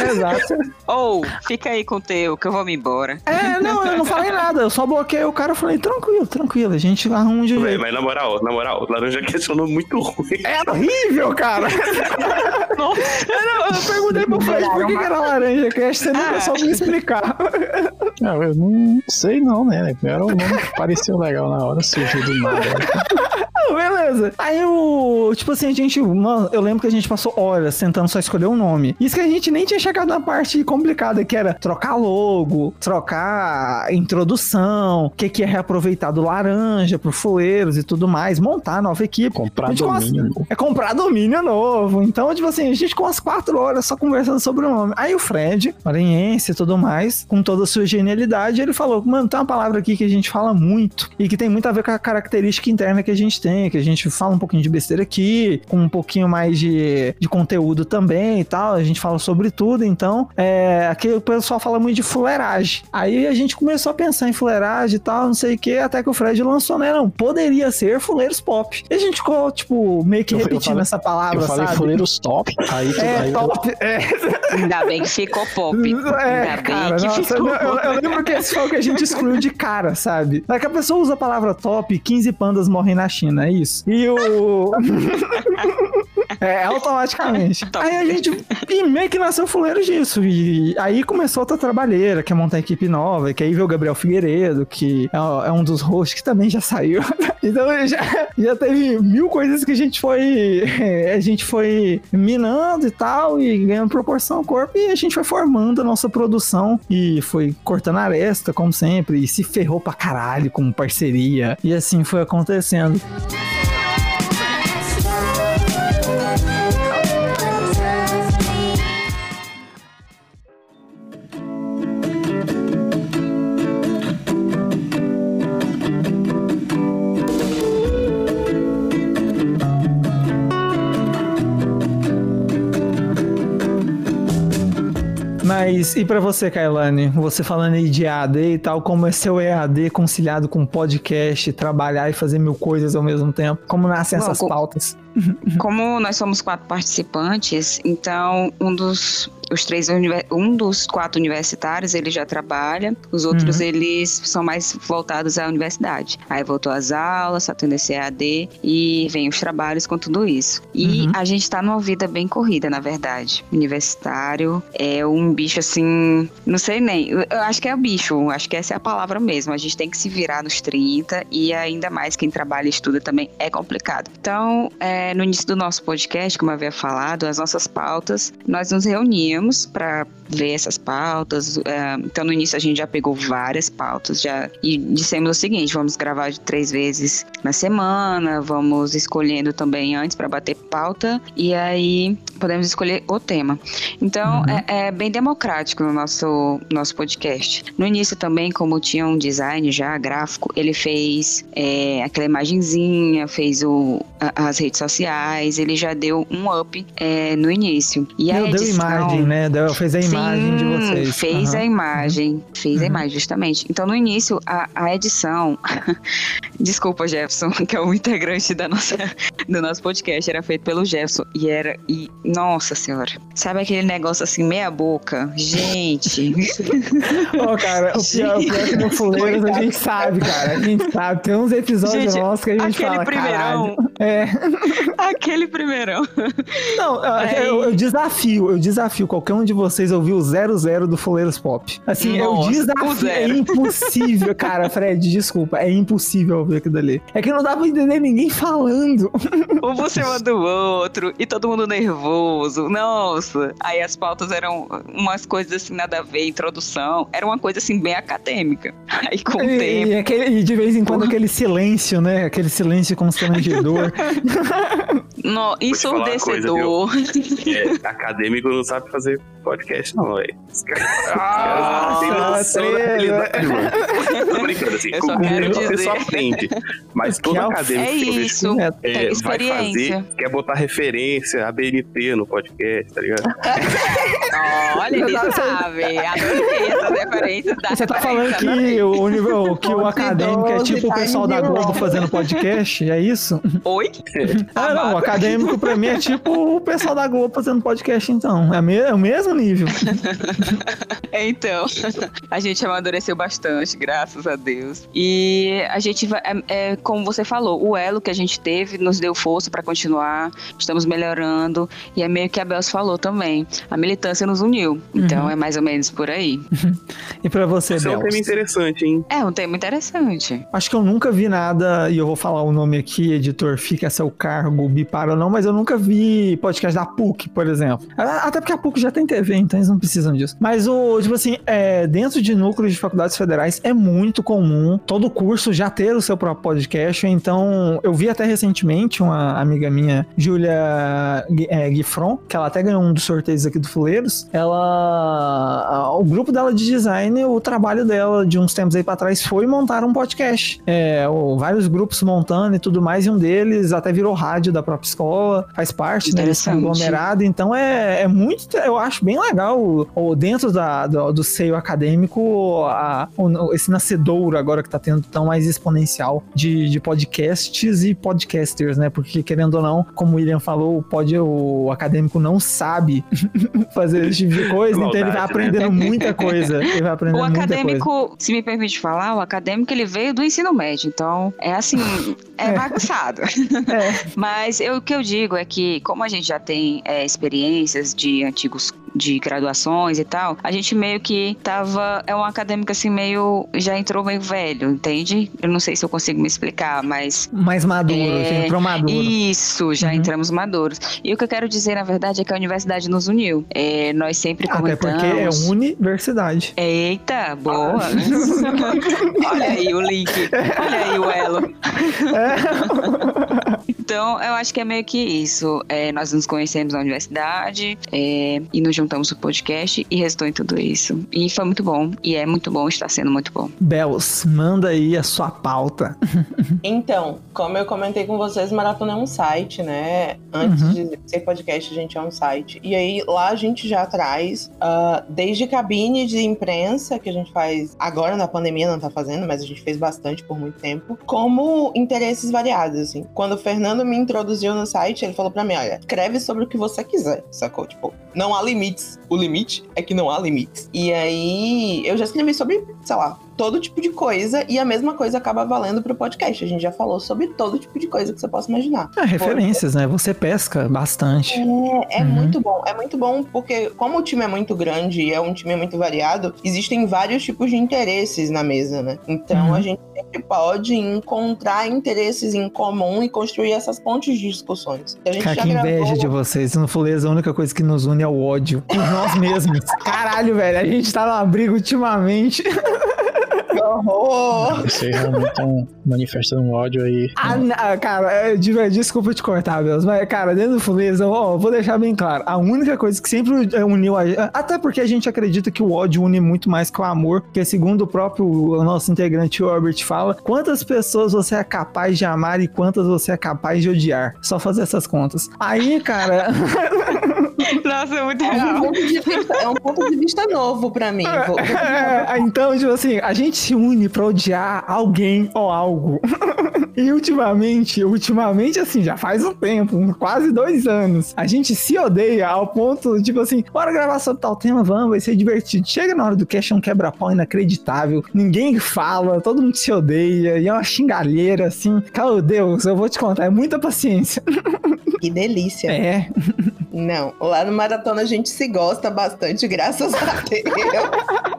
exato. Ou, fica aí com o teu, que eu vou me embora. É, não, eu não falei nada, eu só bloqueei o cara e falei, tranquilo, tranquilo, a gente arruma um de jeito. Mas na moral, na moral, laranja questionou muito ruim. É horrível, cara. Nossa. Eu, eu perguntei pro Fred por que, que era laranja cast, você nunca Ah. soube me explicar. Não, eu não sei não, né? Era o nome que pareceu legal na hora, surgiu do nada. Yeah. beleza. Aí o. Tipo assim, a gente. Mano, eu lembro que a gente passou horas tentando só escolher um nome. Isso que a gente nem tinha chegado na parte complicada, que era trocar logo, trocar introdução, o que, que é reaproveitar do laranja pro Fuleiros e tudo mais, montar nova equipe. Comprar domínio. É comprar domínio novo. Então, tipo assim, a gente com umas quatro horas só conversando sobre o nome. Aí o Fred, maranhense e tudo mais, com toda a sua genialidade, ele falou: Mano, tem uma palavra aqui que a gente fala muito e que tem muito a ver com a característica interna que a gente tem, também, que a gente fala um pouquinho de besteira aqui, com um pouquinho mais de, de conteúdo também e tal. A gente fala sobre tudo, então é, aqui o pessoal fala muito de fuleiragem. Aí a gente começou a pensar em fuleiragem e tal, não sei o que, até que o Fred lançou, né? Não, poderia ser fuleiros pop. E a gente ficou, tipo, meio que Eu- eu repetindo falei- essa palavra, Eu falei sabe? fuleiros top, aí, tu- É, aí top. É, Ainda bem que ficou pop. é, Ainda cara, bem que nossa, ficou eu, eu- eu lembro que esse foi o que a gente excluiu de cara, sabe? É que a pessoa usa a palavra top, 15 pandas morrem na China, é isso. E o. É, automaticamente. Aí a gente. E meio que nasceu fuleiro disso. E aí começou outra trabalheira, que é montar equipe nova, que aí veio o Gabriel Figueiredo, que é, é um dos hosts que também já saiu. Então já, já teve mil coisas que a gente foi. A gente foi minando e tal, e ganhando proporção ao corpo, e a gente foi formando a nossa produção e foi cortando aresta, como sempre, e se ferrou pra caralho com parceria. E assim foi acontecendo. Mas e pra você, Kailane? Você falando aí de EAD e tal, como é seu EAD conciliado com podcast, trabalhar e fazer mil coisas ao mesmo tempo? Como nascem Bom, essas co- pautas? Como nós somos quatro participantes, então um dos os três um dos quatro universitários ele já trabalha, os outros Uhum. eles são mais voltados à universidade. Aí voltou às aulas, só tendo esse EAD e vem os trabalhos com tudo isso. E Uhum. a gente tá numa vida bem corrida, na verdade. Universitário é um bicho assim, não sei nem, eu eu acho que é o bicho, acho que essa é a palavra mesmo. A gente tem que se virar nos 30 e ainda mais quem trabalha e estuda também é complicado. Então, é, no início do nosso podcast, como eu havia falado, as nossas pautas, nós nos reuníamos para ver essas pautas. é, então, no início a gente já pegou várias pautas já e dissemos o seguinte: vamos gravar de três vezes na semana, vamos escolhendo também antes para bater pauta e aí podemos escolher o tema. Então, Uhum. é, é bem democrático no nosso, nosso podcast. No início também, como tinha um design já gráfico, ele fez é, aquela imagenzinha, fez o, a- as redes sociais, ele já deu um up é, no início. E a Meu, deu edição, imagem, né? Deu, fez a imagem de Sim, vocês. Fez Aham. a imagem, fez a Uhum. imagem, justamente. Então, no início, a, a edição. Desculpa, Jefferson, que é o integrante da nossa, do nosso podcast, era feito pelo Jefferson. E era. E, nossa senhora. Sabe aquele negócio assim, meia-boca? Gente. Ô, cara, o pior, o pior é que no Fuleiros a gente sabe, cara. A gente sabe. Tem uns episódios nossos que a gente aquele fala, primeirão. caralho. É. aquele primeirão. Não, eu, Aí- eu- eu desafio, eu desafio qualquer um de vocês ouvir o 00 do Fuleiros Pop. Assim, eu Nossa, o desafio. É impossível, cara, Fred, desculpa. É impossível ouvir aquilo dali. É que não dá pra entender ninguém falando. um por cima do outro, e todo mundo nervoso. Nossa. Aí as pautas eram umas coisas assim, nada a ver, introdução. Era uma coisa assim, bem acadêmica. Aí com o E, tempo. e aquele- e de vez em quando aquele silêncio, né? Aquele silêncio constrangedor. No, uma coisa, ensurdecedor. É, acadêmico não sabe fazer podcast, não, velho. Os caras Ah, têm noção da realidade, mano. Tô brincando, assim, só com o a dizer. pessoa aprende. Mas todo é acadêmico É que eu vejo isso. É, Tem é, vai experiência. fazer, quer botar referência, ABNT no podcast, tá ligado? Olha, ele sabe. Adorei essas referências da Você tá falando referência, que o, nível, que o acadêmico é 12, tipo o pessoal da de Globo fazendo podcast? É isso? Oi? Ah, não. O acadêmico pra mim é tipo o pessoal da Globo fazendo podcast, então. É, me- é o mesmo nível. Então, a gente amadureceu bastante, graças a Deus. E a gente vai, é, é, como você falou, o elo que a gente teve nos deu força para continuar. Estamos melhorando. E é meio que a Bels falou também. A militância nos uniu. Então Uhum. é mais ou menos por aí. E pra você, Isso é um tema Bels? interessante, hein? É um tema interessante. Acho que eu nunca vi nada, e eu vou falar o nome aqui, editor, fica a seu cargo, bipara ou não, mas eu nunca vi podcast da PUC, por exemplo. Até porque a PUC já tem TV, então eles não precisam disso. Mas o, tipo assim, é, dentro de núcleos de faculdades federais é muito comum todo curso já ter o seu próprio podcast. Então, eu vi até recentemente uma amiga minha, Júlia é, que ela até ganhou um dos sorteios aqui do Fuleiros. Ela. o grupo dela de design, o trabalho dela de uns tempos aí pra trás foi montar um podcast. É, o- vários grupos montando e tudo mais, e um deles até virou rádio da própria escola, faz parte né, desse Interessante. conglomerado. Então é, é muito, eu acho bem legal o, o- dentro da, do, do seio acadêmico, a- o- esse nascedouro agora que tá tendo tão mais exponencial de, de podcasts e podcasters, né? Porque querendo ou não, como o William falou, o, pod, o acadêmico não sabe fazer esse tipo de coisa, então ele vai Maldade, aprendendo muita coisa. Ele vai aprendendo O muita coisa. acadêmico, se me permite falar, o acadêmico ele veio do ensino médio, então é assim, é, É. bagunçado. É. Mas eu- o que eu digo é que, como a gente já tem é, experiências de antigos de graduações e tal, a gente meio que tava. É um acadêmico assim, meio. Já entrou meio velho, entende? Eu não sei se eu consigo me explicar, mas. Mais maduro, É, entrou maduro. Isso, já Uhum. entramos maduros. E o que eu quero dizer, na verdade, é que a universidade nos uniu. É, nós sempre Até comentamos. porque é universidade. Eita, boa! Olha aí o link, olha aí o elo. Então, eu acho que é meio que isso. É, nós nos conhecemos na universidade é, e nos juntamos no podcast e restou em tudo isso. E foi muito bom. E é muito bom, está sendo muito bom. Belos, manda aí a sua pauta. Então, como eu comentei com vocês, Maratona é um site, né? Antes Uhum. de ser podcast, a gente é um site. E aí, lá a gente já traz, ah, desde cabine de imprensa, que a gente faz agora na pandemia, não tá fazendo, mas a gente fez bastante por muito tempo, como interesses variados, assim. Quando o Fernando me introduziu no site, ele falou pra mim, olha, escreve sobre o que você quiser, sacou? Tipo, não há limites. O limite é que não há limites. E aí, eu já escrevi sobre, sei lá, todo tipo de coisa e a mesma coisa acaba valendo pro podcast. A gente já falou sobre todo tipo de coisa que você possa imaginar. É, referências, né? Você pesca bastante. É, é Uhum. muito bom, é muito bom porque como o time é muito grande e é um time muito variado, existem vários tipos de interesses na mesa, né? Então Uhum. a gente sempre pode encontrar interesses em comum e construir essas pontes de discussões. A gente Cara, já que inveja gravou- de vocês. No Fuleza, a única coisa que nos une é o ódio. Por nós mesmos. Caralho, velho. A gente tá numa briga ultimamente. Que horror! Vocês realmente estão manifestando um ódio aí. Ah, n- ah, cara, é, desculpa te cortar, Belos, mas, cara, dentro do Fuleza, ó, vou deixar bem claro. A única coisa que sempre é, uniu a gente. Até porque a gente acredita que o ódio une muito mais que o amor, porque segundo o próprio o nosso integrante o Herbert fala, quantas pessoas você é capaz de amar e quantas você é capaz de odiar. Só fazer essas contas. Aí, cara. Nossa, é muito É um, legal. ponto de vista, é um ponto de vista novo pra mim. Vou- É, então, tipo assim, a gente se une pra odiar alguém ou algo. E ultimamente, ultimamente, assim, já faz um tempo, quase dois anos, a gente se odeia ao ponto, tipo assim, bora gravar sobre tal tema, vamos, vai ser divertido. Chega na hora do cast, é um quebra-pau inacreditável, ninguém fala, todo mundo se odeia, e é uma xingalheira, assim. Meu Deus, eu vou te contar, é muita paciência. Que delícia. É, Não, lá no Maratona a gente se gosta bastante, graças a Deus.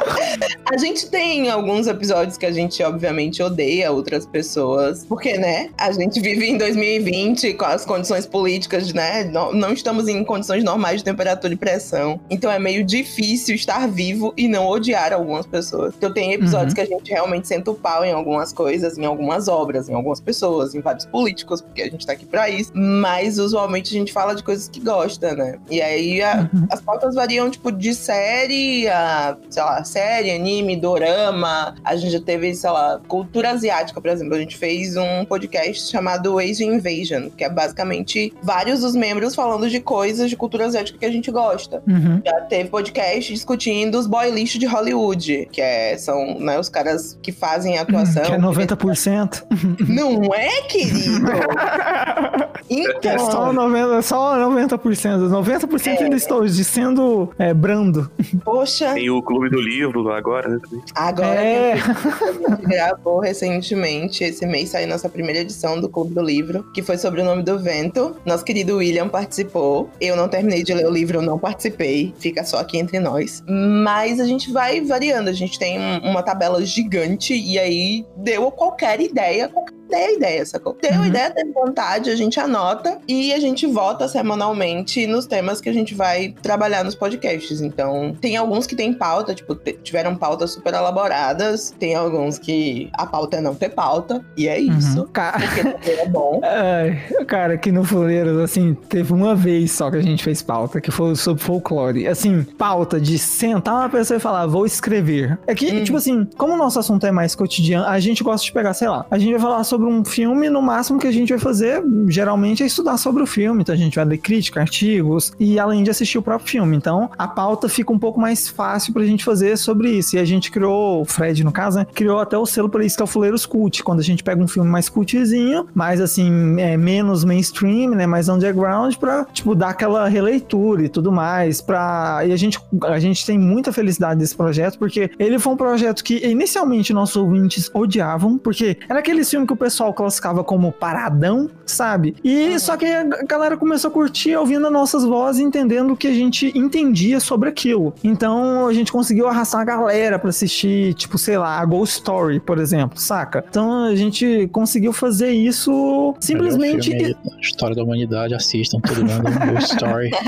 a gente tem alguns episódios que a gente, obviamente, odeia outras pessoas. Porque, né? A gente vive em 2020 com as condições políticas, né? Não, não estamos em condições normais de temperatura e pressão. Então é meio difícil estar vivo e não odiar algumas pessoas. Então tem episódios Uhum. que a gente realmente senta o pau em algumas coisas, em algumas obras, em algumas pessoas, em vários políticos, porque a gente tá aqui pra isso. Mas usualmente a gente fala de coisas que gosta, né? E aí a- Uhum. as pautas variam, tipo, de série a, sei lá, série, anime, dorama. A gente já teve, sei lá, cultura asiática, por exemplo. A gente fez um podcast chamado Asian Invasion, que é basicamente vários dos membros falando de coisas de cultura asiática que a gente gosta. uhum. Já teve podcast discutindo os boy lixo de Hollywood, que é, são né, os caras que fazem a atuação. que é 90%. Não é, querido? Então, É só 90%, só 90%. 90% ainda estou dizendo é, brando. poxa, Tem o Clube do Livro lá agora, né? agora É. que a gente gravou recentemente, esse mês saiu nossa primeira edição do Clube do Livro, que foi sobre o nome do vento. Nosso querido William participou. Eu não terminei de ler o livro, eu não participei. Fica só aqui entre nós. Mas a gente vai variando. A gente tem um- uma tabela gigante e aí deu qualquer ideia, qualquer dê a ideia, sacou? Deu Uhum. a ideia, tem vontade, a gente anota e a gente vota semanalmente nos temas que a gente vai trabalhar nos podcasts. Então, tem alguns que tem pauta, tipo, tiveram pautas super elaboradas, tem alguns que a pauta é não ter pauta, e é isso. Uhum. Ca- Porque é bom. Ai, cara, aqui no Fuleiros, assim, teve uma vez só que a gente fez pauta, que foi sobre folclore. Assim, pauta de sentar uma pessoa e falar, vou escrever. É que, Hum. tipo assim, como o nosso assunto é mais cotidiano, a gente gosta de pegar, sei lá, a gente vai falar sobre um filme, no máximo que a gente vai fazer, geralmente, é estudar sobre o filme. Então a gente vai ler crítica, artigos, e além de assistir o próprio filme. Então a pauta fica um pouco mais fácil pra gente fazer sobre isso. E a gente criou, o Fred, no caso, né, criou até o selo pra isso, que é o Fuleiros Cult. Quando a gente pega um filme mais cultzinho, mais assim, é, menos mainstream, né, mais underground, pra, tipo, dar aquela releitura e tudo mais. Pra... E a gente, a gente tem muita felicidade desse projeto, porque ele foi um projeto que inicialmente nossos ouvintes odiavam, porque era aquele filme que o pessoal classificava como paradão, sabe? E só que a galera começou a curtir ouvindo as nossas vozes, entendendo o que a gente entendia sobre aquilo. Então a gente conseguiu arrastar a galera pra assistir, tipo, sei lá, a Ghost Story, por exemplo, saca? Então a gente conseguiu fazer isso simplesmente. Filme história da humanidade, assistam todo mundo. Ghost Story.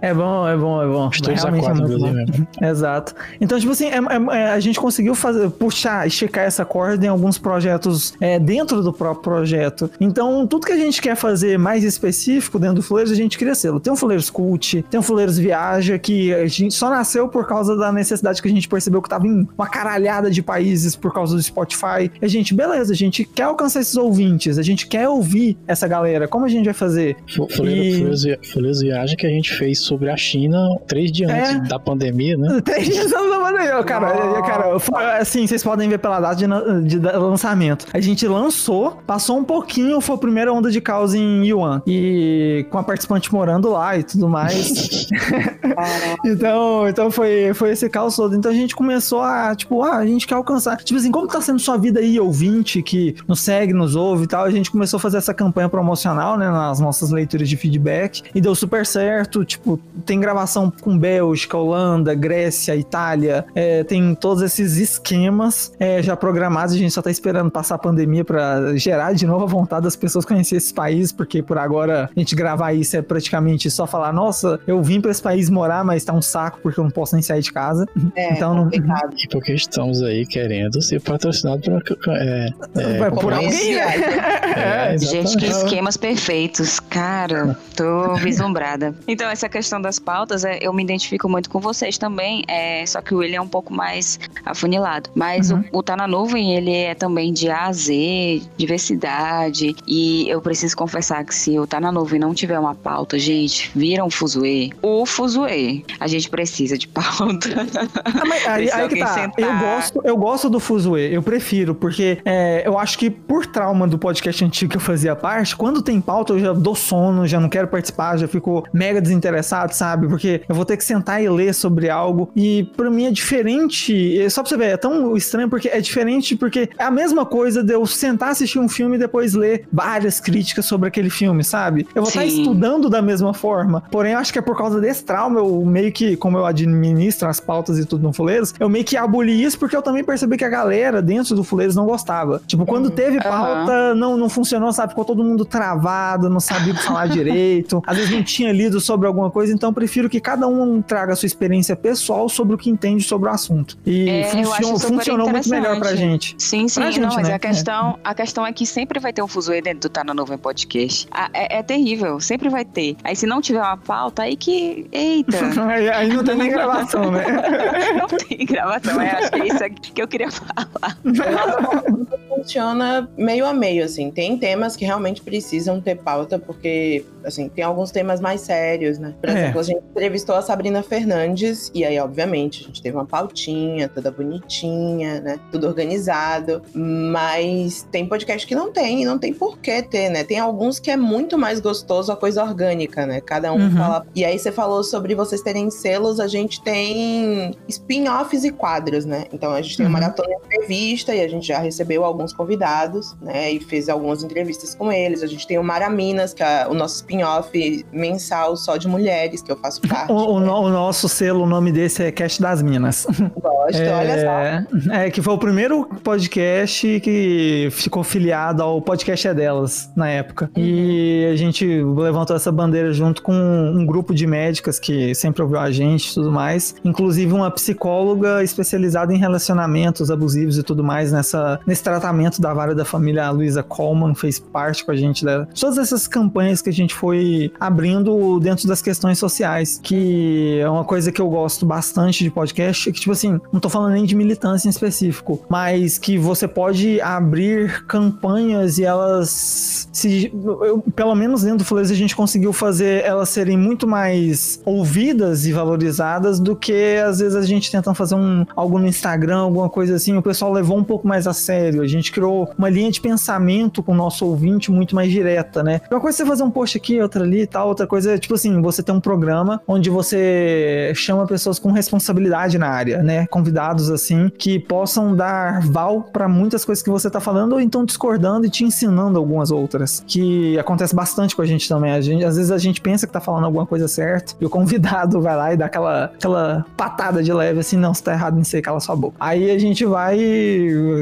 É bom, é bom, é bom. A Realmente é bom. inclusive. Exato. Então, tipo assim, é- é, a gente conseguiu fazer, puxar, esticar essa corda em alguns projetos é, dentro do próprio projeto. Então, tudo que a gente quer fazer mais específico dentro do Fuleiros, a gente cria selo. Tem um Fuleiros Cult, tem um Fuleiros Viaja, que a gente só nasceu por causa da necessidade que a gente percebeu que tava em uma caralhada de países por causa do Spotify. E a gente, beleza, a gente quer alcançar esses ouvintes, a gente quer ouvir essa galera. Como a gente vai fazer? Fu- Fuleiro, E- Fuleiros Via- Fuleiros Viagem que a gente fez sobre a China três dias É. antes da pandemia, né? Três dias antes da pandemia, cara. cara foi- assim, vocês podem ver pela data de, de lançamento. A gente lançou, passou um pouquinho, foi a primeira onda de caos em Yuan. E com a participante morando lá e tudo mais. então, então foi, foi esse caos todo. Então a gente começou a, tipo, ah, a gente quer alcançar. Tipo assim, como tá sendo sua vida aí, ouvinte, que nos segue, nos ouve e tal, a gente começou a fazer essa campanha promocional, né, nas nossas leituras de feedback. E deu super certo. Tipo, tem gravação com Bélgica, Holanda, Grécia, Itália. é, tem todos esses esquemas é, já programados. A gente só tá esperando passar a pandemia pra gerar de novo a vontade das pessoas conhecer esses países, porque por agora a gente gravar isso é praticamente só falar: nossa, eu vim pra esse país morar, mas tá um saco porque eu não posso nem sair de casa. É, Então, não-. E porque estamos aí querendo ser patrocinados por, é, é, Vai por alguém, esse né? aí. é, Gente, que esquemas perfeitos. Cara, tô vislumbrada. Então, essa questão das pautas, é, eu me identifico muito com vocês também, é, só que o William é um pouco mais afunilado. Mas Uhum. o, o Tá na Nuvem, ele é também de A a Z, diversidade. E eu preciso confessar que se o Tá na Nuvem não tiver uma pauta, gente, vira um fuzuê. O fuzuê. A gente precisa de pauta. Ah, mas aí, aí que tá. sentar. Eu gosto, eu gosto do Fuzue, eu prefiro, porque é, eu acho que por trauma do podcast antigo que eu fazia parte, quando tem pauta eu já dou sono, já não quero participar, já fico mega desinteressado, sabe? Porque eu vou ter que sentar e ler sobre algo e pra mim é diferente, só pra você ver, é tão estranho porque é diferente porque é a mesma coisa de eu sentar assistir um filme e depois ler várias críticas sobre aquele filme, sabe? Eu vou estar Sim. estudando da mesma forma, porém eu acho que é por causa desse trauma, eu meio que, como eu administro as pautas e tudo no Fuleiros, eu meio que aboli isso porque eu também percebi que a galera dentro do Fuleiros não gostava. Tipo, quando teve pauta, não, não funcionou, sabe? Ficou todo mundo travado, não sabia o que falar direito, às vezes não tinha lido sobre alguma coisa, então eu prefiro que cada um traga a sua experiência pessoal sobre o que entende sobre o assunto. E É, funcion- funcionou muito melhor pra gente. Sim, sim, Pra não, gente, mas né? a questão, a questão é que sempre vai ter um fuzuê dentro do Tá na Nuvem Podcast. Ah, é, é terrível, sempre vai ter. Aí se não tiver uma pauta, aí que. Eita! Aí, aí não tem nem gravação, né? não tem gravação, é, acho que é isso que eu queria falar. funciona meio a meio, assim. Tem temas que realmente precisam ter pauta, porque, assim, tem alguns temas mais sérios, né? Por É. exemplo, a gente entrevistou a Sabrina Fernandes, e aí, obviamente, a gente teve uma pautinha, toda bonitinha, né? Tudo organizado. Mas tem podcast que não tem, e não tem por que ter, né? Tem alguns que é muito mais gostoso a coisa orgânica, né? Cada um Uhum. fala. E aí, você falou sobre vocês terem selos, a gente tem spin-offs e quadros, né? Então, a gente tem Uhum. uma maratona de entrevista e a gente já recebeu alguns alguns convidados, né? E fez algumas entrevistas com eles. A gente tem o Mara Minas, que é o nosso spin-off mensal só de mulheres, que eu faço parte. O, no- o nosso selo, o nome desse é Cast das Minas. Gosto, olha só. É, é, que foi o primeiro podcast que ficou filiado ao podcast é delas na época. E a gente levantou essa bandeira junto com um grupo de médicas que sempre ouviu a gente e tudo mais. Inclusive uma psicóloga especializada em relacionamentos abusivos e tudo mais nessa, nesse tratamento da vara da família, a Luísa Coleman, fez parte com a gente da, de todas essas campanhas que a gente foi abrindo dentro das questões sociais, que é uma coisa que eu gosto bastante de podcast, que tipo assim, não tô falando nem de militância em específico, mas que você pode abrir campanhas e elas se eu- pelo menos dentro do Fuleiros a gente conseguiu fazer elas serem muito mais ouvidas e valorizadas do que às vezes a gente tentando fazer um algo no Instagram, alguma coisa assim, o pessoal levou um pouco mais a sério. A gente criou uma linha de pensamento com o nosso ouvinte muito mais direta, né? Uma coisa é você fazer um post aqui, outra ali e tal, outra coisa é tipo assim, você tem um programa onde você chama pessoas com responsabilidade na área, né? Convidados assim que possam dar val pra muitas coisas que você tá falando ou então discordando e te ensinando algumas outras, que acontece bastante com a gente também. A gente, às vezes a gente pensa que tá falando alguma coisa certa e o convidado vai lá e dá aquela, aquela patada de leve assim, não, você tá errado nisso aí, cala sua boca. Aí a gente vai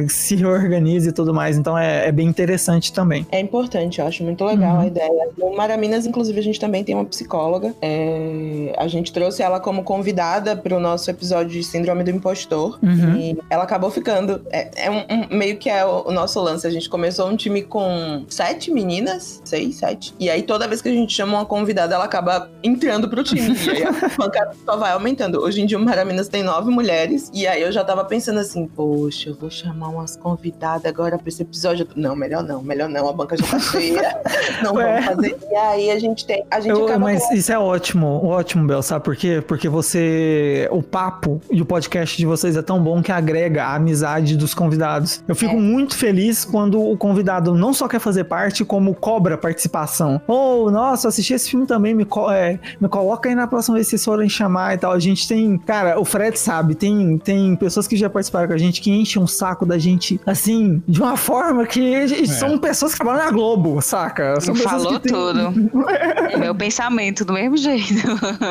se reorganiza e tudo mais, então é, é bem interessante também. É importante, eu acho muito legal Uhum. a ideia. No Maraminas, inclusive, a gente também tem uma psicóloga. É, A gente trouxe ela como convidada para o nosso episódio de Síndrome do Impostor. Uhum. E ela acabou ficando. É, é um, um- meio que é o, o nosso lance. A gente começou um time com sete meninas, seis, sete. E aí toda vez que a gente chama uma convidada, ela acaba entrando pro time. E aí a bancada só vai aumentando. Hoje em dia o Maraminas tem nove mulheres. E aí eu já tava pensando assim, poxa, eu vou chamar umas convidadas agora pra esse episódio. Não, melhor não, melhor não. A banca já tá cheia. Não Ué. vamos fazer. E aí a gente tem. A gente Eu- mas com- isso é ótimo, ótimo, Bel, sabe por quê? Porque você. O papo e o podcast de vocês é tão bom que agrega a amizade dos convidados. Eu fico É. muito feliz quando o convidado não só quer fazer parte, como cobra participação. Ou, nossa, eu assisti esse filme também, me, co- é, me coloca aí na próxima vez que vocês forem chamar e tal. A gente tem. Cara, o Fred sabe, tem, tem pessoas que já participaram com a gente que enchem um saco da gente, assim, de uma forma que são pessoas que trabalham na Globo, saca? São pessoas Falou que têm- tudo. Meu pensamento do mesmo jeito.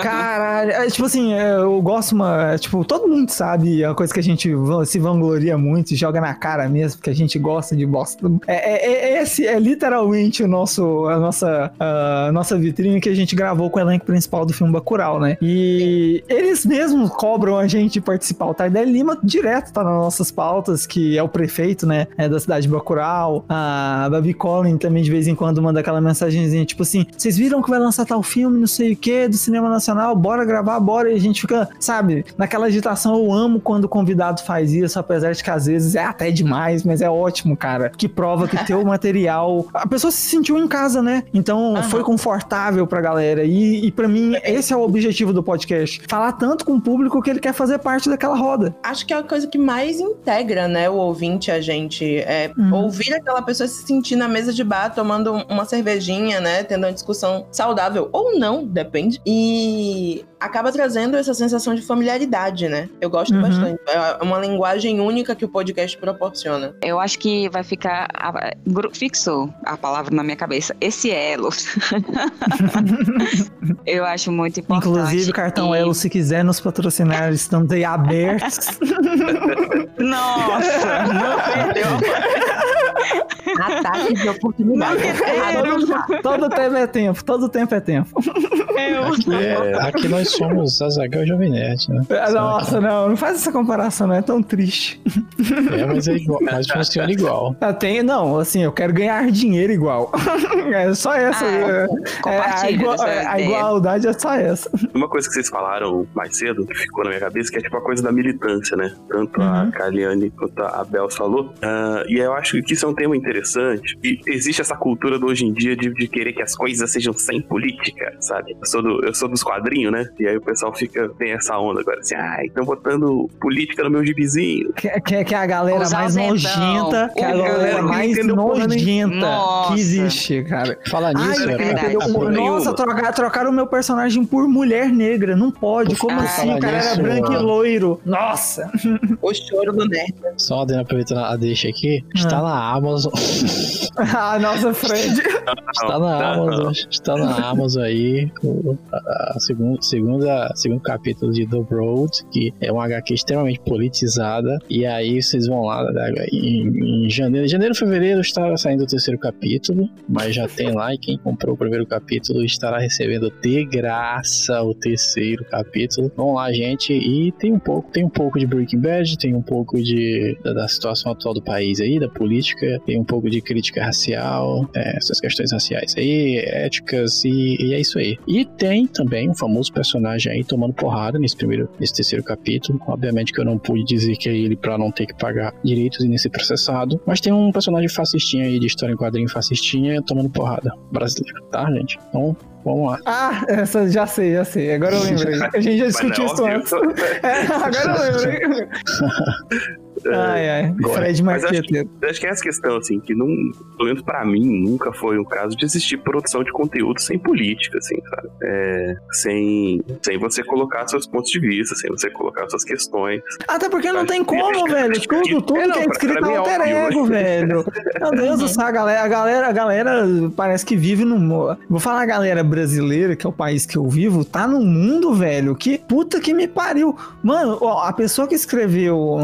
Caralho, é, tipo assim, é, eu gosto uma. é, Tipo, todo mundo sabe a coisa que a gente se vangloria muito e joga na cara mesmo, porque a gente gosta de bosta. É, é- é- esse é literalmente o nosso, a nossa, a nossa vitrine que a gente gravou com o elenco principal do filme Bacurau, né? E eles mesmos cobram a gente de participar. O Tardé Lima direto tá nas nossas pautas, que é o prefeito, né? É da cidade de Bacurau. A Babi Collin também de vez em quando manda aquela mensagenzinha, tipo assim, vocês viram que vai lançar tal filme, não sei o que, do cinema nacional, bora gravar, bora. E a gente fica, sabe, naquela agitação. Eu amo quando o convidado faz isso, apesar de que às vezes é até demais, mas é ótimo, cara. Que prova que teu material. A pessoa se sentiu em casa, né? Então foi confortável pra galera. E, e para mim, esse é o objetivo do podcast. Falar tanto com o público que ele quer fazer parte daquela roda. Acho que é a coisa que mais integra, né, o ouvinte a gente. É Uhum. ouvir aquela pessoa se sentir na mesa de bar, tomando uma cervejinha, né? Tendo uma discussão saudável. Ou não, depende. E acaba trazendo essa sensação de familiaridade, né? Eu gosto Uhum. bastante. É uma linguagem única que o podcast proporciona. Eu acho que vai ficar. a- gru- Fixou a palavra na minha cabeça. Esse elo. Eu acho muito importante. Inclusive, cartão E- Elo, se quiser nos patrocinar, estamos aí abertos. Nossa! Não perdeu. Ataque de oportunidade. todo, todo tempo é tempo, todo tempo é tempo. Aqui, é- aqui nós somos Azaghal e Jovem Nerd, né? Nossa, não, não faz essa comparação, não é tão triste. É, mas, é igual, mas funciona igual. Eu tenho, não, assim, eu quero ganhar dinheiro igual. É só essa. Ah, é- é, a, compartilha igua- dessa a igualdade é só essa. Uma coisa que vocês falaram mais cedo, que ficou na minha cabeça, que é tipo a coisa da militância, né? Tanto a Uhum. Kaliane quanto a Bel falou. Ah, e eu acho que isso é um tema interessante. E existe essa cultura do hoje em dia de, de querer que as coisas sejam sem política, sabe? Eu sou, do, eu sou dos quadrinhos, né? E aí o pessoal fica, tem essa onda agora, assim, ai, estão botando política no meu gibizinho. Que, que, que é a galera Os mais nojenta, que é a galera galera mais nojenta que existe, cara. Fala Ai, nisso, é cara. Porra nossa, trocar, trocaram o meu personagem por mulher negra. Não pode. Como Ah, assim? O cara era isso, branco e mano. loiro. Nossa. O choro do nerd. Só aproveitando a deixa aqui, está Ah. na Amazon. ah, nossa, Fred. Está na Não, Amazon, está na Amazon aí, o a, a segundo, segunda, segundo capítulo de The Road, que é uma HQ extremamente politizada, e aí vocês vão lá né, em, em janeiro, janeiro, fevereiro está saindo o terceiro capítulo, mas já tem lá, e quem comprou o primeiro capítulo estará recebendo de graça o terceiro capítulo. Vão lá, gente, e tem um pouco, tem um pouco de Breaking Bad, tem um pouco de, da, da situação atual do país aí, da política, tem um pouco de crítica racial, é, essas questões raciais aí, éticas, e, e é isso aí. E tem também um famoso personagem aí tomando porrada nesse primeiro, nesse terceiro capítulo. Obviamente que eu não pude dizer que é ele pra não ter que pagar direitos e nem ser processado, mas tem um personagem fascistinha aí de história em quadrinho fascistinha tomando porrada brasileiro, tá, gente? Então, vamos lá. Ah, essa já sei, já sei. Agora eu lembrei. A gente já é discutiu isso antes. É, agora eu lembrei. Ai, ai. Fred Mas acho Marqueteiro. Eu acho que é essa questão, assim, que não, pelo menos pra mim, nunca foi um caso de existir produção de conteúdo sem política, assim, sabe? É, sem, sem você colocar seus pontos de vista, sem você colocar suas questões. Até porque não tem que- como, que- velho. que- Tudo, tudo É, não, que é escrito é é alter óbvio, ego, mas- velho. Meu Deus do céu, a galera, a galera, a galera parece que vive no. Vou falar a galera brasileira, que é o país que eu vivo, tá num mundo, velho, que puta que me pariu. Mano, ó, a pessoa que escreveu.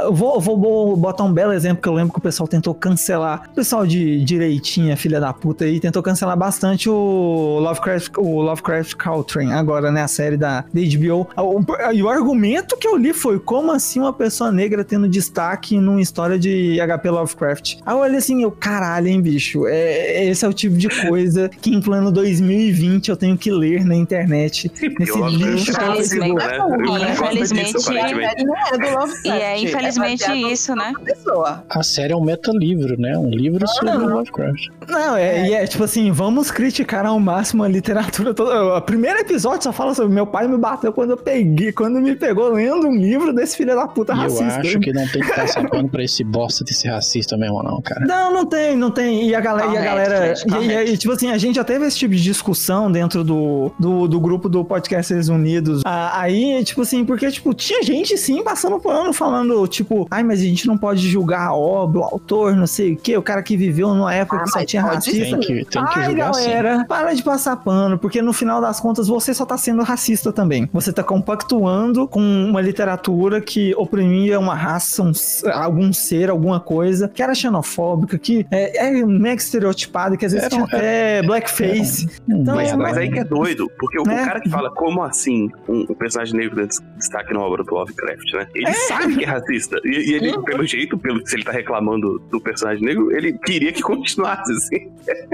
eu vou, eu vou bo- botar um belo exemplo que eu lembro que o pessoal tentou cancelar. O pessoal de direitinha, filha da puta aí, tentou cancelar bastante o Lovecraft, o Lovecraft Country, agora, né? A série da, da HBO. O- E o argumento que eu li foi: como assim uma pessoa negra tendo destaque numa história de HP Lovecraft? Aí eu olhei assim, eu, caralho, hein, bicho? É, esse é o tipo de coisa que em plano 2020 eu tenho que ler na internet. Porque Nesse o Lovecraft lixo é eu né? Gosto disso, infelizmente, não é do Lovecraft. E é infelizmente baseado isso, né? Pessoa. A série é um metalivro, né? Um livro sobre não. Lovecraft. Não, é, e é tipo assim, vamos criticar ao máximo a literatura toda. O primeiro episódio só fala sobre meu pai me bateu quando eu peguei, quando me pegou lendo um livro desse filho da puta E eu racista. acho que não tem que passar pano pra esse bosta de ser racista mesmo, não, cara. Não, não tem, não tem. E a galera, e a galera e, e, e, tipo assim, a gente já teve esse tipo de discussão dentro do, do, do grupo do Podcasters Unidos. Ah, aí, tipo assim, porque, tipo, tinha gente sim passando pano, falando, tipo, ai, mas a gente não pode julgar a obra, o autor, não sei o quê, o cara que viveu numa época Ah, que só tinha racista. Tem que, tem que Ai, julgar sim. galera, para de passar pano, porque no final das contas você só tá sendo racista também. Você tá compactuando com uma literatura que oprimia uma raça, um algum ser, alguma coisa, que era xenofóbica, que é, é mega estereotipada, que às vezes tinha até blackface. Hum, Então, mas- é, Mas aí que é doido, porque o, o Né? cara que fala como assim um, um personagem negro destaque na obra do Lovecraft, né? Ele sabe que é racista. E, e ele, pelo jeito, pelo se ele tá reclamando do personagem negro, ele queria que continuasse, assim.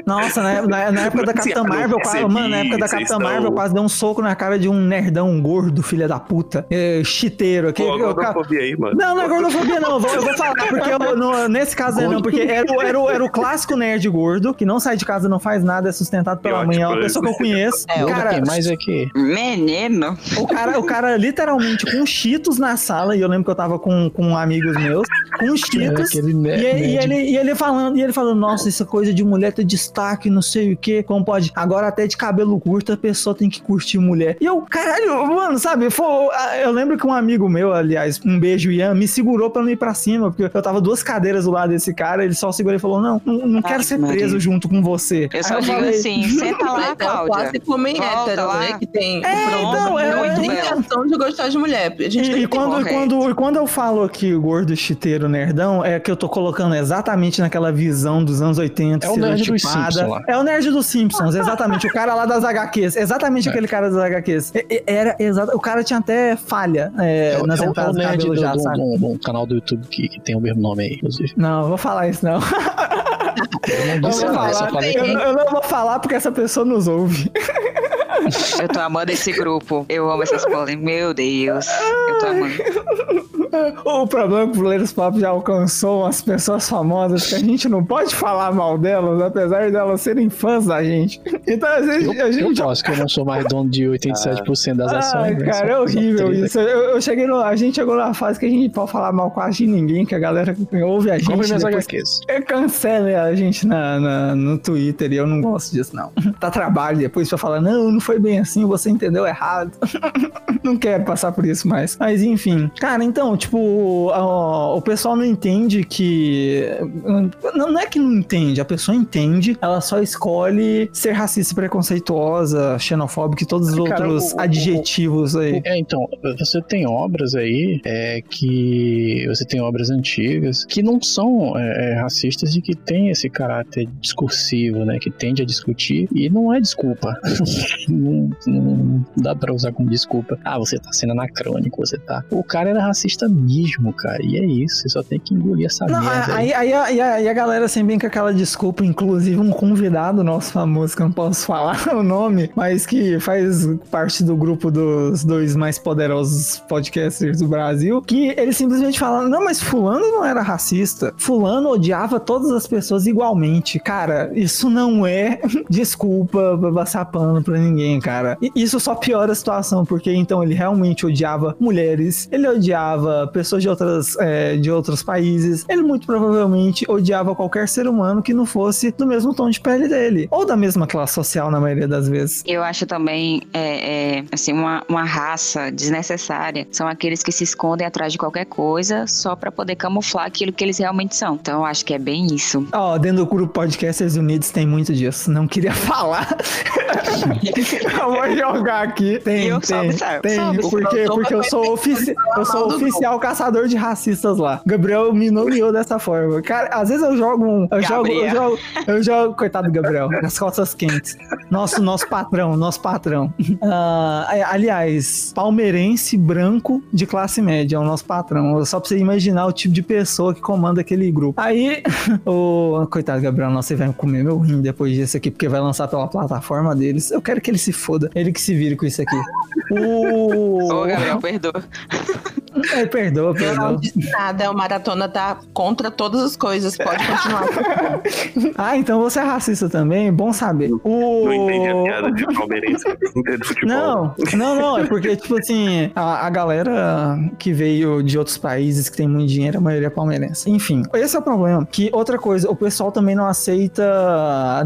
Nossa, na, na- na época da Capitã Marvel, quase, percebi, mano, na época da Capitã estão- Marvel, quase deu um soco na cara de um nerdão gordo, filha da puta. É, chiteiro. Pô, Aquele, a o cara- gordofobia aí, mano. Não, não é gordofobia, não. Eu vou, eu vou falar, porque eu- no- nesse caso aí não, porque era, o- era, era o clássico nerd gordo, que não sai de casa, não faz nada, é sustentado pela mãe, é uma pessoa que eu conheço. É, cara, quem mais é que. Menino. o cara, o cara literalmente com cheetos na sala, e eu lembro que eu tava com, com amigos meus, com É cheetos. aquele E, e ele, e ele falando, e ele falando, nossa, essa coisa de mulher ter destaque, não sei o que, como pode. Agora até de cabelo curto a pessoa tem que curtir mulher. E eu, caralho, mano, sabe? Foi, eu lembro que um amigo meu, aliás, um beijo, Ian, me segurou pra não ir pra cima, porque eu tava duas cadeiras do lado desse cara, ele só segurou e falou: Não, não, não quero Ai, ser Maria. preso junto com você. Eu Aí só digo falei, assim, senta lá, é Cláudia. clássico homem Volta hétero, lá. né? Que tem É, pronto, então, é, não é, tem é. intenção de gostar de mulher. A gente E, tem e quando, e, quando, e quando eu falo aqui gordo, chiteiro, nerdão, é que eu tô colocando exatamente naquela visão dos anos 80, É o nerd dos. Simpsons lá. É o nerd dos Simpsons, exatamente. o cara lá das HQs. Exatamente aquele cara das HQs. Era exato. O cara tinha até falha é, É, o- nas é o- é o entradas do nerd cabelo do, já, do- sabe? do canal do YouTube que, que tem o mesmo nome aí, inclusive. Não, eu vou falar isso não. Eu não Eu, nada, falar. Eu, que eu não vou falar porque essa pessoa nos ouve. Eu tô amando esse grupo. Eu amo essas polêmicas. Meu Deus. Eu tô amando. O problema é que o Fuleiros Pop já alcançou as pessoas famosas que a gente não pode falar mal delas, apesar de elas serem fãs da gente. Então a gente. Eu, a gente eu posso, que eu não sou mais dono de 87% das Ai, ações. né? cara, é horrível só 30. isso. Eu, eu cheguei no, a gente chegou numa fase que a gente pode falar mal quase de ninguém, que a galera ouve a gente. Compre minhas HQs. É, a gente na, na- no Twitter e eu não gosto disso, não. Tá trabalho depois pra falar, não, não foi bem assim, você entendeu errado. não quero passar por isso mais. Mas enfim. Cara, então, tipo, ó, o pessoal não entende que. Não, não é que não entende, a pessoa entende, ela só escolhe ser racista, e preconceituosa, xenofóbica e todos os Cara, outros o- o- adjetivos aí. É, então, você tem obras aí é, que. Você tem obras antigas que não são é, é, racistas e que tem esse caráter discursivo, né? Que tende a discutir e não é desculpa. não, não dá pra usar como desculpa. Ah, você tá sendo anacrônico, você tá. O cara era racista mesmo, cara. E é isso, você só tem que engolir essa Não, merda. aí. aí, aí, aí, a galera sempre vem com aquela desculpa, inclusive um convidado nosso famoso, que eu não posso falar o nome, mas que faz parte do grupo dos dois mais poderosos podcasters do Brasil, que ele simplesmente fala, não, mas fulano não era racista, fulano odiava todas as pessoas igualmente. Cara, isso não é desculpa pra passar pano pra ninguém, cara. E isso só piora a situação, porque então ele realmente odiava mulheres, ele odiava pessoas de, outras, é, de outros países, ele muito provavelmente odiava qualquer ser humano que não fosse do mesmo tom de pele dele, ou da mesma classe social na maioria das vezes. Eu acho também, é, é, assim, uma, uma raça desnecessária são aqueles que se escondem atrás de qualquer coisa só pra poder camuflar aquilo que eles realmente são. Então eu acho que é bem isso. Ó, dentro do grupo Podcasters Unidos tem muito disso. Não queria falar. eu vou jogar aqui. Tem, Eu tem, tem, Sobe. porque, porque eu sou, ofici eu sou oficial caçador de racistas lá. Gabriel me nomeou dessa forma. Cara, às vezes eu jogo um. Eu jogo, eu jogo, eu jogo, coitado do Gabriel, as costas quentes. Nosso, nosso patrão, nosso patrão. É, aliás, palmeirense branco de classe média é o nosso patrão. Só pra você imaginar o tipo de pessoa que comanda aquele grupo. Aí, o. Coitado, Gabriel, nossa, ele vai comer meu rim depois disso aqui, porque vai lançar pela plataforma deles. Eu quero que ele se foda. Ele que se vire com isso aqui. O. Ô, Gabriel, perdoa. É, perdoa, Eu perdoa. não disse nada, o Maratona tá contra todas as coisas. Pode continuar. Ah, então você é racista também? Bom saber. O... Não entendi a piada de palmeirense não entendo futebol. Não, não, não, é porque, tipo assim, a, a galera que veio de outros países que tem muito dinheiro, a maioria é palmeirense. Enfim, esse é o problema. Que outra coisa, o pessoal também não aceita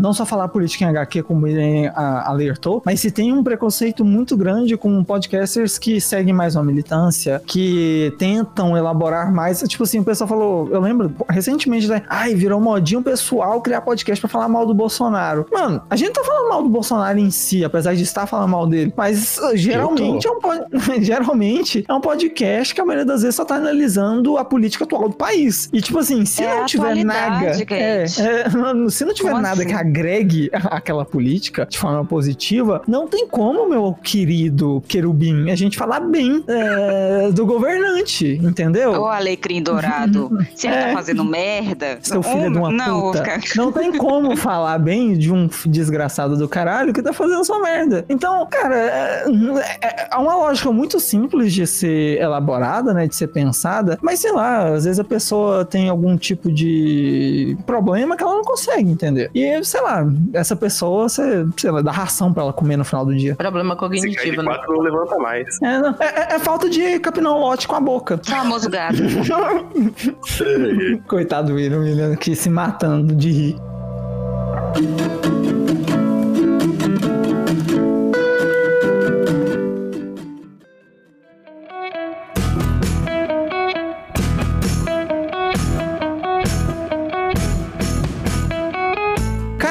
não só falar política em HQ, como ele alertou, mas se tem um preconceito muito grande com podcasters que seguem mais uma militância, que tentam elaborar mais. Tipo assim, o pessoal falou, eu lembro recentemente, né? Ai, virou modinho pessoal criar podcast pra falar mal do Bolsonaro. Mano, a gente tá falando mal do Bolsonaro em si, apesar de estar falando mal dele, mas uh, geralmente é um geralmente é um podcast que a maioria das vezes só tá analisando a política atual do país. E tipo assim, se É não tiver nada, é, é, mano, se não tiver Como nada assim? que agregue aquela política de forma positiva, não tem como, meu querido querubim, a gente falar bem é, do governante, entendeu? Ô, Alecrim Dourado, se ele É. tá fazendo merda. Seu filho de uma não, puta. Não tem como falar bem de um desgraçado do caralho que tá fazendo sua merda. Então, cara, é, é- é uma lógica muito simples de ser elaborada, né? De ser pensada. Mas sei lá, às vezes a pessoa tem algum tipo de problema que ela não consegue entender. E, sei lá, essa pessoa, você, sei lá, dá ração pra ela comer no final do dia. Problema cognitivo, né? quatro, não levanta mais. É, não, é- é- é falta de capinar lote com a boca. Famoso gato. Coitado do William, William aqui se matando de rir.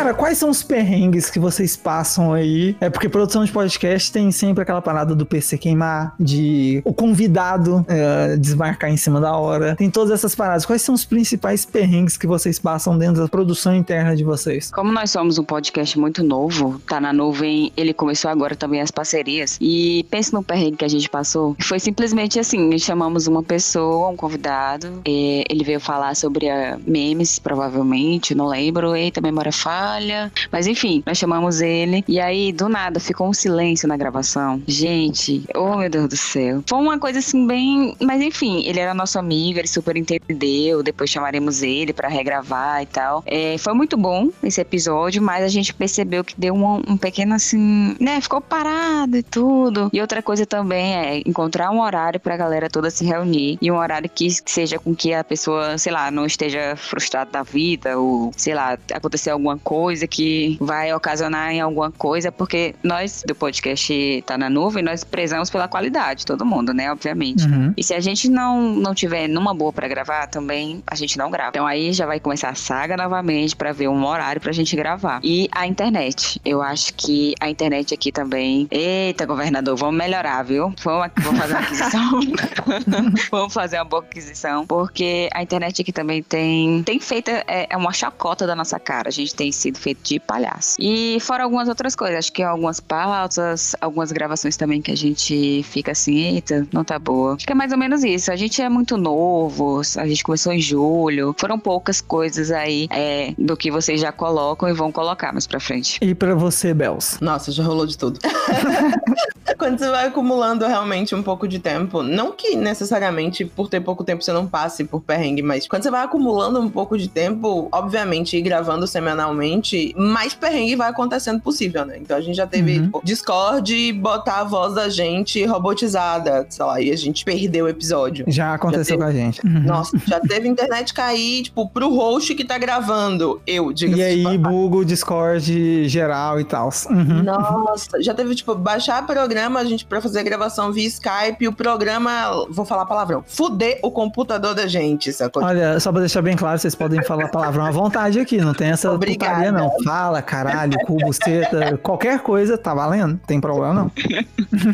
Cara, quais são os perrengues que vocês passam aí? É porque produção de podcast tem sempre aquela parada do PC queimar, de o convidado é, desmarcar em cima da hora. Tem todas essas paradas. Quais são os principais perrengues que vocês passam dentro da produção interna de vocês? Como nós somos um podcast muito novo, tá na nuvem, ele começou agora também as parcerias. E pense no perrengue que a gente passou. Foi simplesmente assim: chamamos uma pessoa, um convidado, ele veio falar sobre ah, memes, provavelmente, não lembro. Eita, memória falha. Olha. Mas enfim, nós chamamos ele. E aí, do nada, ficou um silêncio na gravação. Gente, oh meu Deus do céu. Foi uma coisa assim, bem. Mas enfim, ele era nosso amigo, ele super entendeu. Depois chamaremos ele para regravar e tal. É, foi muito bom esse episódio, mas a gente percebeu que deu um, um pequeno assim, né? Ficou parado e tudo. E outra coisa também é encontrar um horário pra galera toda se reunir. E um horário que seja com que a pessoa, sei lá, não esteja frustrada da vida ou, sei lá, acontecer alguma coisa que vai ocasionar em alguma coisa, porque nós do podcast Tá na Nuvem, nós prezamos pela qualidade, todo mundo, né? Obviamente. Uhum. E se a gente não, não tiver numa boa pra gravar, também a gente não grava. Então aí já vai começar a saga novamente pra ver um horário pra gente gravar. E a internet. Eu acho que a internet aqui também. Eita, governador, vamos melhorar, viu? Vamos, aqui- vamos fazer uma aquisição. vamos fazer uma boa aquisição. Porque a internet aqui também tem, tem feito é, é uma chacota da nossa cara. A gente tem sido feito de palhaço. E fora algumas outras coisas. Acho que algumas pautas, algumas gravações também que a gente fica assim, eita, não tá boa. Acho que é mais ou menos isso. A gente é muito novo, a gente começou em julho. Foram poucas coisas aí é, do que vocês já colocam e vão colocar mais pra frente. E pra você, Bels? Nossa, já rolou de tudo. Quando você vai acumulando realmente um pouco de tempo, não que necessariamente por ter pouco tempo você não passe por perrengue, mas quando você vai acumulando um pouco de tempo, obviamente, e gravando semanalmente, mais perrengue vai acontecendo possível, né? Então a gente já teve Uhum. tipo, Discord botar a voz da gente robotizada, sei lá, e a gente perdeu o episódio. Já aconteceu Já com a gente. Uhum. Nossa, já teve internet cair, tipo, pro host que tá gravando. Eu, diga E aí, buga o Discord geral e tal. Uhum. Nossa, já teve, tipo, baixar programa, a gente, pra fazer gravação via Skype, o programa, vou falar palavrão, fuder o computador da gente, sacou? Olha, só pra deixar bem claro, vocês podem falar palavrão à vontade aqui, não tem essa Obrigada. putaria não. Fala, caralho, cubo, seta, qualquer coisa, tá valendo? Tem problema não.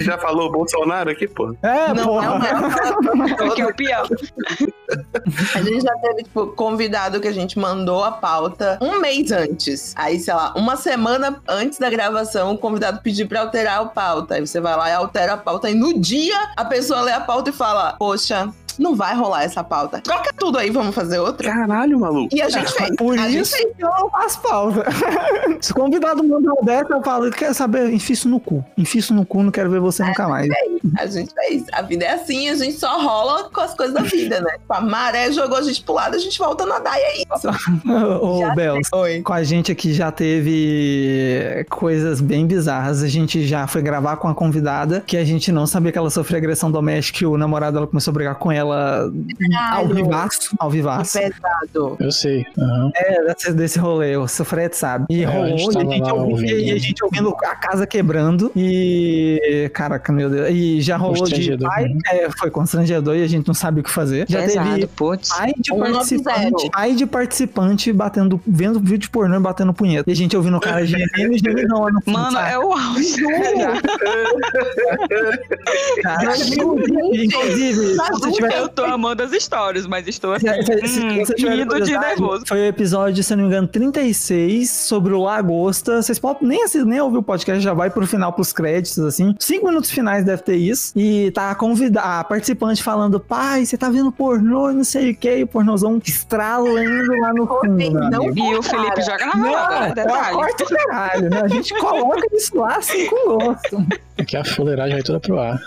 Já falou Bolsonaro aqui, pô? É, Não, porra. não é Que é o pior. A gente já teve, tipo, convidado que a gente mandou a pauta um mês antes. Aí, sei lá, uma semana antes da gravação, o convidado pediu pra alterar a pauta. Aí você vai lá e altera a pauta. E no dia, a pessoa lê a pauta e fala: Poxa, não vai rolar essa pauta. Troca tudo aí, vamos fazer outra. Caralho, maluco. E a gente fez. Por a gente isso que eu não faço pauta. Se o convidado mandar o dessa, eu falo, quer saber? Enfia isso no cu. Enfia isso no cu, não quero ver você nunca mais. A gente fez. A vida é assim, a gente só rola com as coisas da vida, né? A maré jogou a gente pro lado, a gente volta a nadar e é isso. Ô, Bels, Oi. com a gente aqui já teve coisas bem bizarras. A gente já foi gravar com a convidada, que a gente não sabia que ela sofria agressão doméstica e o namorado dela começou a brigar com ela ao vivaço. Ao vivaço. Pesado. Eu sei. aham. É, desse, desse rolê, o Fred sabe. E É, a rolou, gente e a gente, ouvindo, ouvindo. e a gente ouvindo a casa quebrando. E. Caraca, meu Deus. E já rolou de. Constrangedor, Pai, né? é, foi constrangedor e a gente não sabe o que fazer. Já Pesado, teve putz. pai de Um participante. 9-0. Pai de participante batendo, vendo vídeo pornô e batendo punheta. E a gente ouvindo o cara gemendo e gemendo no fundo. Mano, sabe? é o auge. Cara, inclusive, inclusive, se você tiver Eu tô amando as histórias, mas estou assim, Se- hum, de nervoso. Foi o episódio, se não me engano, 36 sobre o Lagosta. Vocês podem nem, assi- nem ouvir o podcast, já vai pro final, pros créditos, assim. Cinco minutos finais deve ter isso. E tá a convidar a participante falando: pai, você tá vendo pornô, não sei o que, o pornozão estralando lá no fundo. Não amigo. E o Felipe joga na Não, roda, detalhe. corta o caralho, né? A gente coloca isso lá assim com gosto. Aqui a fuleiragem vai toda pro ar.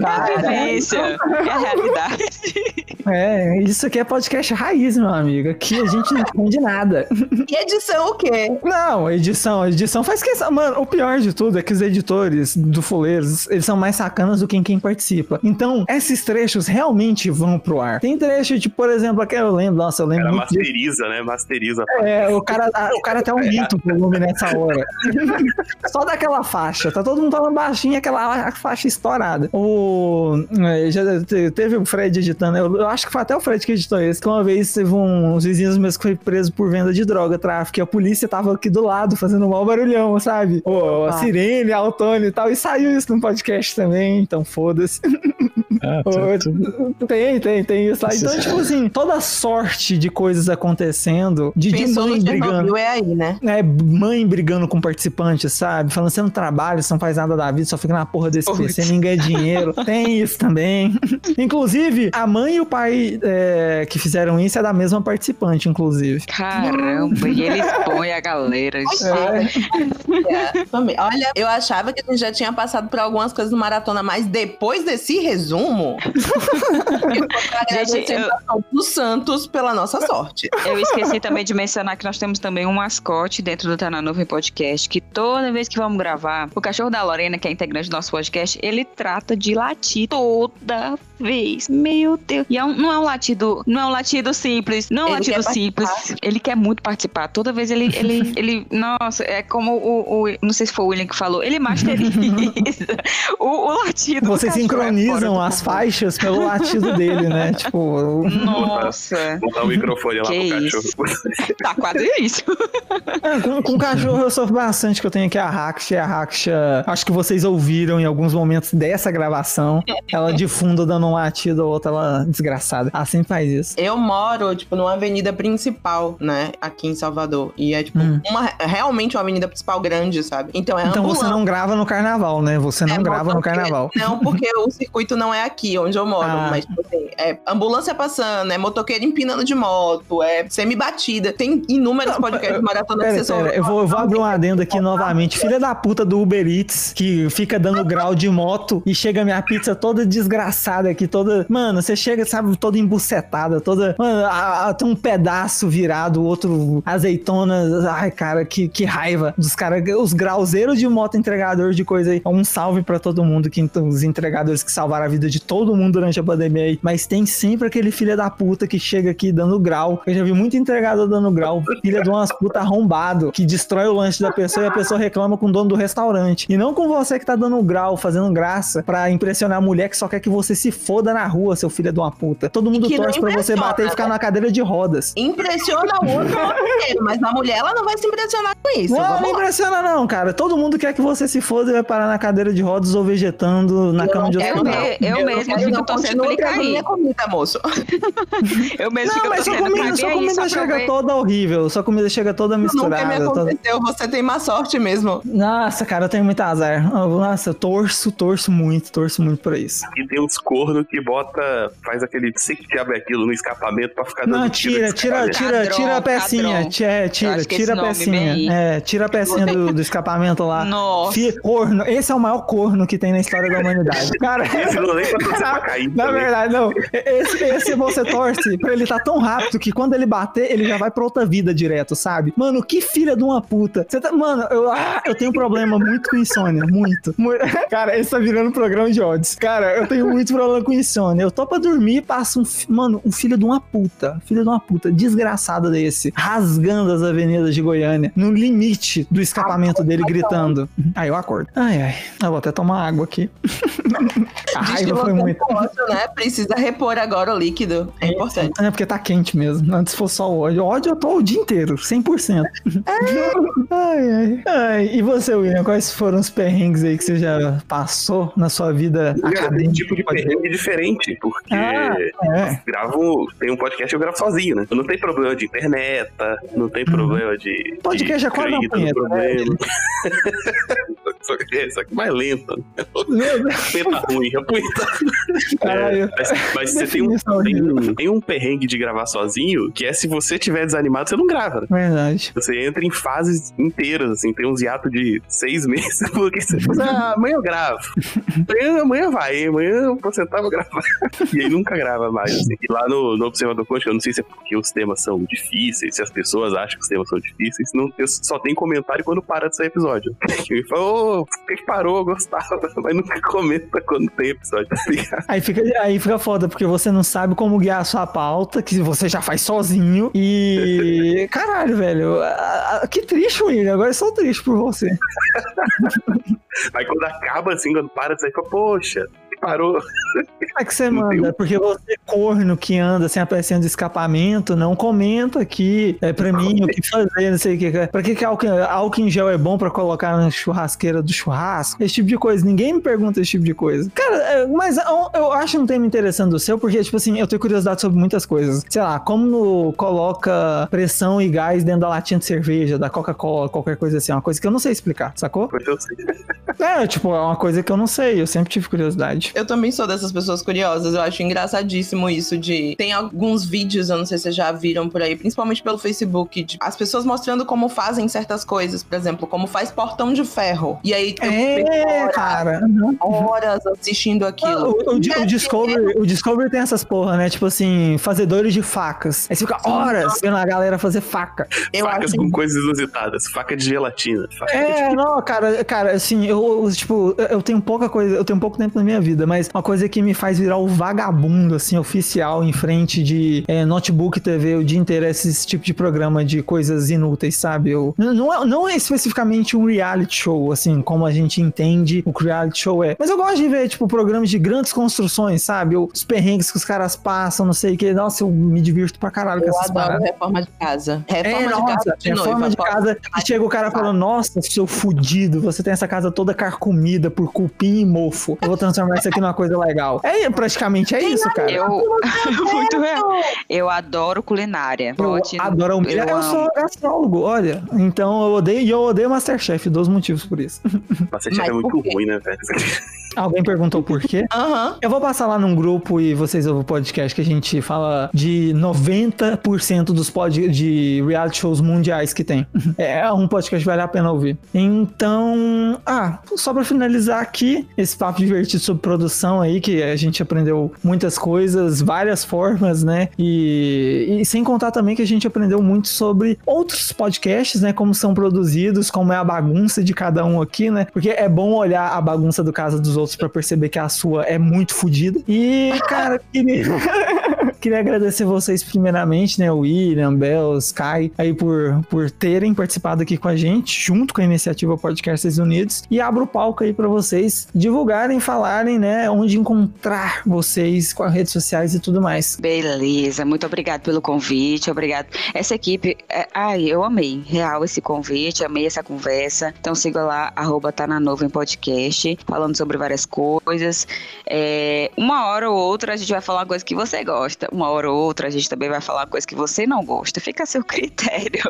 É a vivência, é a realidade. É, isso aqui é podcast raiz, meu amigo. Aqui a gente não entende nada. E edição o quê? Não, edição, edição faz questão. Mano, o pior de tudo é que os editores do Fuleiros, eles são mais sacanas do que quem participa. Então, esses trechos realmente vão pro ar. Tem trecho de, por exemplo, aqui eu lembro, nossa, eu lembro Cara, muito disso. masteriza, né? Masteriza. É, o cara, a- o cara até aumenta o volume nessa hora. Só daquela faixa. Tá todo mundo falando baixinho, aquela faixa estourada. O. é, Já te- teve o Fred editando. Eu, eu acho que foi até o Fred que editou esse. Que uma vez teve um, uns vizinhos meus que foi preso por venda de droga, tráfico. E a polícia tava aqui do lado, fazendo um mau barulhão, sabe? O, a sirene, a Autônio e tal. E saiu isso no podcast também, então foda-se. Ah, tá, tudo. Tem, tem, tem isso lá. Então, Isso. tipo assim, toda sorte de coisas acontecendo, de, de mãe brigando. É aí, né? É, mãe brigando com participantes, sabe? Falando, você não trabalha, você não faz nada da vida, só fica na porra desse Putz. PC, ninguém ganha dinheiro. Tem isso também. Inclusive, que a mãe e o pai é, que fizeram isso é da mesma participante, inclusive. Caramba, e ele expõe a galera. É. Olha, eu achava que a gente já tinha passado por algumas coisas no Maratona, mas depois desse resumo, eu Gente, eu- do Santos pela nossa sorte. Eu esqueci também de mencionar que nós temos também um mascote dentro do Tá na Nuvem Podcast, que toda vez que vamos gravar, o cachorro da Lorena, que é integrante do nosso podcast, ele trata de latir toda vez. Meu Deus. E é um- não é um latido, não é um latido simples, não é um Ele latido quer simples. Ele quer muito participar. Toda vez ele, ele, ele, nossa, é como o, o- não sei se foi o William que falou, ele masteriza o, o latido. do Vocês é sincronizam do as faixas pelo latido dele, né? Tipo, o- Nossa, Botar o microfone lá Que pro isso. cachorro. tá quase isso. É, com, com cachorro eu sofro bastante, que eu tenho aqui a Raksha. e A Raksha, acho que vocês ouviram em alguns momentos dessa gravação. Ela de fundo dando um latido, outra ela desgraçada. Sempre faz isso. Eu moro, tipo, numa avenida principal, né? Aqui em Salvador. E é, tipo, Hum. uma, realmente uma avenida principal grande, sabe? Então é Então você ambulância. não grava no carnaval, né? Você não É, grava no carnaval. Não, porque o circuito não é aqui onde eu moro. Ah. Mas, tipo assim, é ambulância passando, é motoqueiro empinando de moto, é semi-batida. Tem inúmeros Não, podcasts maratona que Pera, você só. pera, eu vou, eu vou abrir um adendo aqui novamente. Filha da puta do Uber Eats, que fica dando grau de moto e chega minha pizza toda desgraçada aqui, toda. Mano, você chega, sabe, toda embucetada, toda. Mano, a- a- tem um pedaço virado, outro azeitona. Ai, cara, que, que raiva dos caras. Os grauzeiros de moto entregador de coisa aí. Um salve pra todo mundo, que os entregadores que salvaram a vida de todo mundo durante a pandemia aí. Mas tem sempre aquele filho da puta que chega aqui dando grau. Eu já vi muito entregador dando grau. Filha de umas puta arrombado que destrói o lanche da pessoa e a pessoa reclama com o dono do restaurante. E não com você que tá dando grau, fazendo graça pra impressionar a mulher que só quer que você se foda na rua, seu filho de uma puta. Todo mundo torce pra você bater e ficar na cadeira de rodas. Impressiona o outro mas a mulher ela não vai se impressionar com isso. Não, Vamos não lá. impressiona não, cara. Todo mundo quer que você se foda e vai parar na cadeira de rodas ou vegetando na Eu cama de hospital. não. Eu mesma quero, fico torcendo pra ele cair. minha comida, moço. Eu mesmo Não, fico mas sua torcendo comida, pra sua comida chega toda horrível. Sua comida chega toda Nunca me misturada. aconteceu, você tem má sorte mesmo. Nossa, cara, eu tenho muito azar. Nossa, eu torço, torço muito, torço muito pra isso. E tem uns corno que bota, faz aquele, sei que diabo é aquilo no escapamento pra ficar dando Não, tira, tira, tira, Cadrão, tira a pecinha. Tira, é, tira, tira a pecinha. É, tira a pecinha do, do escapamento lá. Nossa. Corno. Esse é o maior corno que tem na história da humanidade. Cara, Esse não nem pra pra cair. Na também. verdade, não. Esse, esse você torce pra ele tá tão rápido que quando ele bater, ele já vai pra outra vida direto, sabe? Mano, que filha de uma puta. Você tá, mano, eu, ah, eu tenho um problema muito com insônia. Muito. Mu- Cara, esse tá virando um programa de odds. Cara, eu tenho muito problema com insônia. Eu tô pra dormir e passa um. fi- Mano, um filho de uma puta. Filho de uma puta. Desgraçado desse. Rasgando as avenidas de Goiânia. No limite do escapamento dele, gritando. Aí eu acordo. Ai, ai. Eu vou até tomar água aqui. A raiva foi muito. pode, né? Precisa repor agora o líquido. É importante. É porque tá quente mesmo. Antes fosse só o ódio. Ódio eu tô o dia inteiro, 100%. ai, ai, ai. E você, William, quais foram os perrengues aí que você já passou na sua vida Cara, tem um acadêmica? tipo de perrengue diferente, porque Ah, é. gravo, tem um podcast que eu gravo sozinho, né? Não tem problema de internet, não tem problema de. Uhum. Podcast de é quase no punheta, né? só, que, é, só que mais lenta. Punheta ruim, a punheta. É, mas, mas você tem um, tem, tem um perrengue de gravar sozinho, que é se você tiver desanimado, você não grava. né? Verdade. Você entra em fases inteiras, assim, tem uns hiatos de seis meses, porque você fala, ah, amanhã eu gravo. Amanhã, amanhã vai, amanhã eu vou sentar e vou gravar. E aí nunca grava mais, assim. E lá no, no Observador Quântico, eu não sei se é porque os temas são difíceis, se as pessoas acham que os temas são difíceis, não, eu só tem comentário quando para de sair episódio. E fala, ô, por que que parou? Gostava. Mas nunca comenta quando tem episódio, tá ligado? Aí fica, aí fica foda, porque você não sabe como guiar a sua pauta, que você já faz sozinho. E. Caralho, velho. ah, ah, Que triste, William. Agora eu sou triste por você. Aí quando acaba, assim, quando para sair, fala, poxa, que parou. É que você Não manda, porque você, corno que anda sem a pecinha de escapamento, não comenta aqui é, pra mim o que fazer, não sei o que. Pra que, que álcool, álcool em gel é bom pra colocar na churrasqueira do churrasco? Esse tipo de coisa. Ninguém me pergunta esse tipo de coisa. Cara, é, mas eu, eu acho um tema interessante do seu, porque, tipo assim, eu tenho curiosidade sobre muitas coisas. Sei lá, como coloca pressão e gás dentro da latinha de cerveja, da Coca-Cola, qualquer coisa assim. Uma coisa que eu não sei explicar, sacou? Pois eu sei. É, tipo, é uma coisa que eu não sei, eu sempre tive curiosidade. Eu também sou dessas pessoas curiosas. Eu acho engraçadíssimo isso de. Tem alguns vídeos, eu não sei se vocês já viram por aí, principalmente pelo Facebook, de as pessoas mostrando como fazem certas coisas. Por exemplo, como faz portão de ferro. E aí tem É, horas, cara. Uhum. horas assistindo aquilo. O, o, o Discovery, o Discovery tem essas porra, né? Tipo assim, fazedores de facas. Aí você fica horas vendo a galera fazer faca. Eu Facas acho com coisas inusitadas. Faca de gelatina. Faca É, não, cara, cara, assim, eu, eu, tipo, eu tenho pouca coisa, eu tenho pouco tempo na minha vida, mas uma coisa que me faz virar o vagabundo, assim, oficial, em frente de é, notebook TV o dia inteiro, esse tipo de programa de coisas inúteis, sabe? Eu, não, é, não é especificamente um reality show, assim, como a gente entende o reality show é, mas eu gosto de ver, tipo, programas de grandes construções, sabe? Os perrengues que os caras passam, não sei o que, nossa, eu me divirto pra caralho com Eu essas adoro paradas. reforma de casa. Reforma É, de nossa, casa de reforma noiva. de casa e chega o cara falando, nossa, seu fudido, você tem essa casa toda carcomida por cupim e mofo. Eu vou transformar isso aqui numa coisa legal. É, praticamente é isso, cara. Eu, muito real. Eu adoro culinária. Eu Pode- adoro. Eu, eu sou gastrólogo, olha. Então eu odeio, e eu odeio Masterchef, dois motivos por isso. Masterchef Mas é muito ruim, né, velho? Alguém perguntou por quê? Aham. Eu vou passar lá num grupo e vocês ouvem o podcast que a gente fala de 90% dos pod de reality shows mundiais que tem. É um podcast que vale a pena ouvir. Então, ah, só pra finalizar aqui, esse papo divertido sobre produção aí, que a gente aprendeu muitas coisas, várias formas, né? E, e sem contar também que a gente aprendeu muito sobre outros podcasts, né? Como são produzidos, como é a bagunça de cada um aqui, né? Porque é bom olhar a bagunça do casa dos outros pra perceber que a sua é muito fodida. E, cara, queria... Queria agradecer vocês primeiramente, né, William, Bel, Sky, aí por, por terem participado aqui com a gente, junto com a iniciativa Podcasts Unidos, e abro o palco aí pra vocês divulgarem, falarem, né, onde encontrar vocês com as redes sociais e tudo mais. Beleza, muito obrigado pelo convite, obrigado. Essa equipe, é, ai, eu amei, real, esse convite, amei essa conversa. Então siga lá, arroba tá na nuvem podcast, falando sobre várias coisas. É, uma hora ou outra a gente vai falar uma coisa que você gosta, uma hora ou outra a gente também vai falar coisa que você não gosta, fica a seu critério.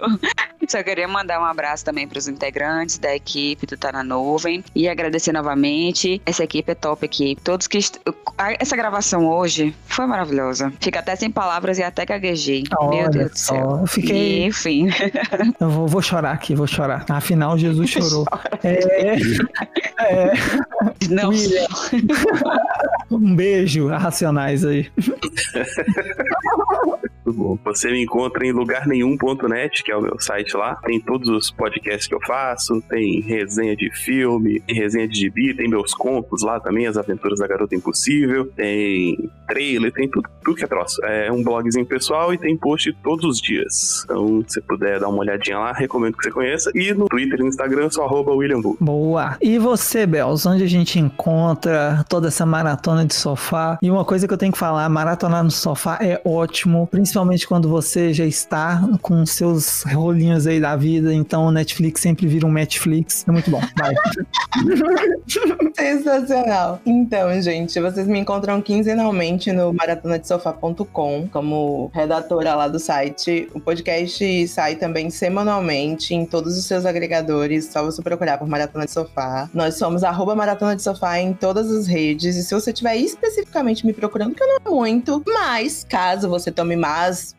Só queria mandar um abraço também para os integrantes da equipe do Tá na Nuvem e agradecer novamente. Essa equipe é top aqui. Todos que. est- Essa gravação hoje foi maravilhosa. Fica até sem palavras e até gaguejei. Meu Olha Deus do só, céu. eu fiquei- E, enfim. Eu vou, vou chorar aqui, vou chorar. Afinal, Jesus chorou. É, é, Não. William. Um beijo a Racionais aí. Muito bom. Você me encontra em lugarnenhum.net, que é o meu site lá. Tem todos os podcasts que eu faço, tem resenha de filme, tem resenha de gibi, tem meus contos lá também, As Aventuras da Garota Impossível, tem trailer, tem tudo, tudo que é troço. É um blogzinho pessoal e tem post todos os dias. Então, se puder dar uma olhadinha lá, recomendo que você conheça. E no Twitter e no Instagram, sou arroba William Bull. Boa. E você, Bels, onde a gente encontra toda essa maratona de sofá? E uma coisa que eu tenho que falar, maratonar no sofá é ótimo, principalmente quando você já está com seus rolinhos aí da vida, então o Netflix sempre vira um Netflix. É muito bom. Vai. Sensacional. Então, gente, vocês me encontram quinzenalmente no maratonadesofá.com como redatora lá do site. O podcast sai também semanalmente em todos os seus agregadores, só você procurar por Maratona de Sofá. Nós somos arroba Maratona de Sofá em todas as redes. E se você estiver especificamente me procurando, que eu não é muito, mas caso você tome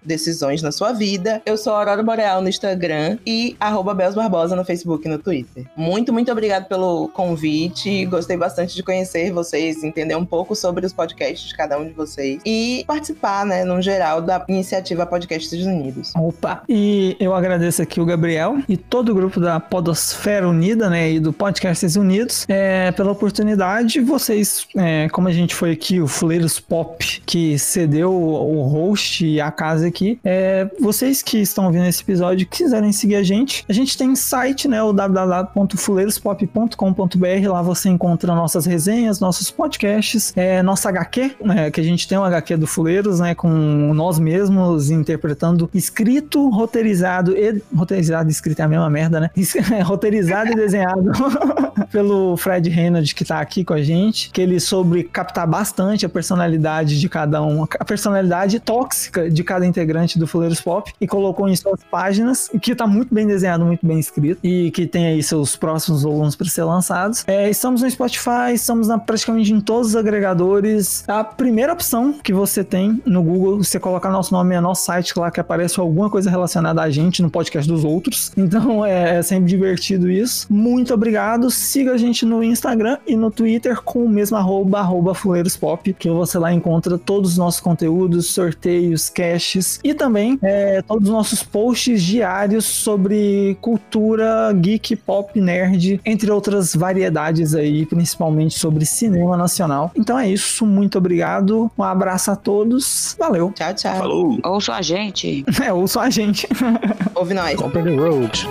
decisões na sua vida, eu sou Aurora Boreal no Instagram e arroba Bels Barbosa no Facebook e no Twitter. Muito, muito obrigado pelo convite. Gostei bastante de conhecer vocês, entender um pouco sobre os podcasts de cada um de vocês e participar, né, no geral, da iniciativa Podcasts Unidos. Opa! E eu agradeço aqui o Gabriel e todo o grupo da Podosfera Unida, né, e do Podcasts Unidos, é, pela oportunidade. Vocês, é, como a gente foi aqui, o Fuleiros Pop, que cedeu o host e a casa aqui, é, vocês que estão ouvindo esse episódio, quiserem seguir a gente, a gente tem site, né, o www.fuleirospop.com.br, lá você encontra nossas resenhas, nossos podcasts, é, nossa HQ, né, que a gente tem um HQ do Fuleiros, né, com nós mesmos interpretando escrito, roteirizado e roteirizado e escrito é a mesma merda, né? roteirizado e desenhado pelo Fred Reynolds que tá aqui com a gente, que ele soube captar bastante a personalidade de cada um, a personalidade tóxica de cada integrante do Fuleiros Pop e colocou em suas páginas, que tá muito bem desenhado, muito bem escrito e que tem aí seus próximos volumes para ser lançados. É, estamos no Spotify, estamos na, praticamente em todos os agregadores. A primeira opção que você tem no Google, você colocar nosso nome é nosso site lá que aparece alguma coisa relacionada a gente no podcast dos outros. Então é, é sempre divertido isso. Muito obrigado. Siga a gente no Instagram e no Twitter com o mesmo arroba, arroba fuleirospop, que você lá encontra todos os nossos conteúdos, sorteios, caches e também é, todos os nossos posts diários sobre cultura, geek, pop, nerd, entre outras variedades aí, principalmente sobre cinema nacional. Então é isso, muito obrigado, um abraço a todos, valeu. Tchau, tchau. Falou! Ouçam a gente. É, ouçam a gente. Ouve nós. Compre the Road.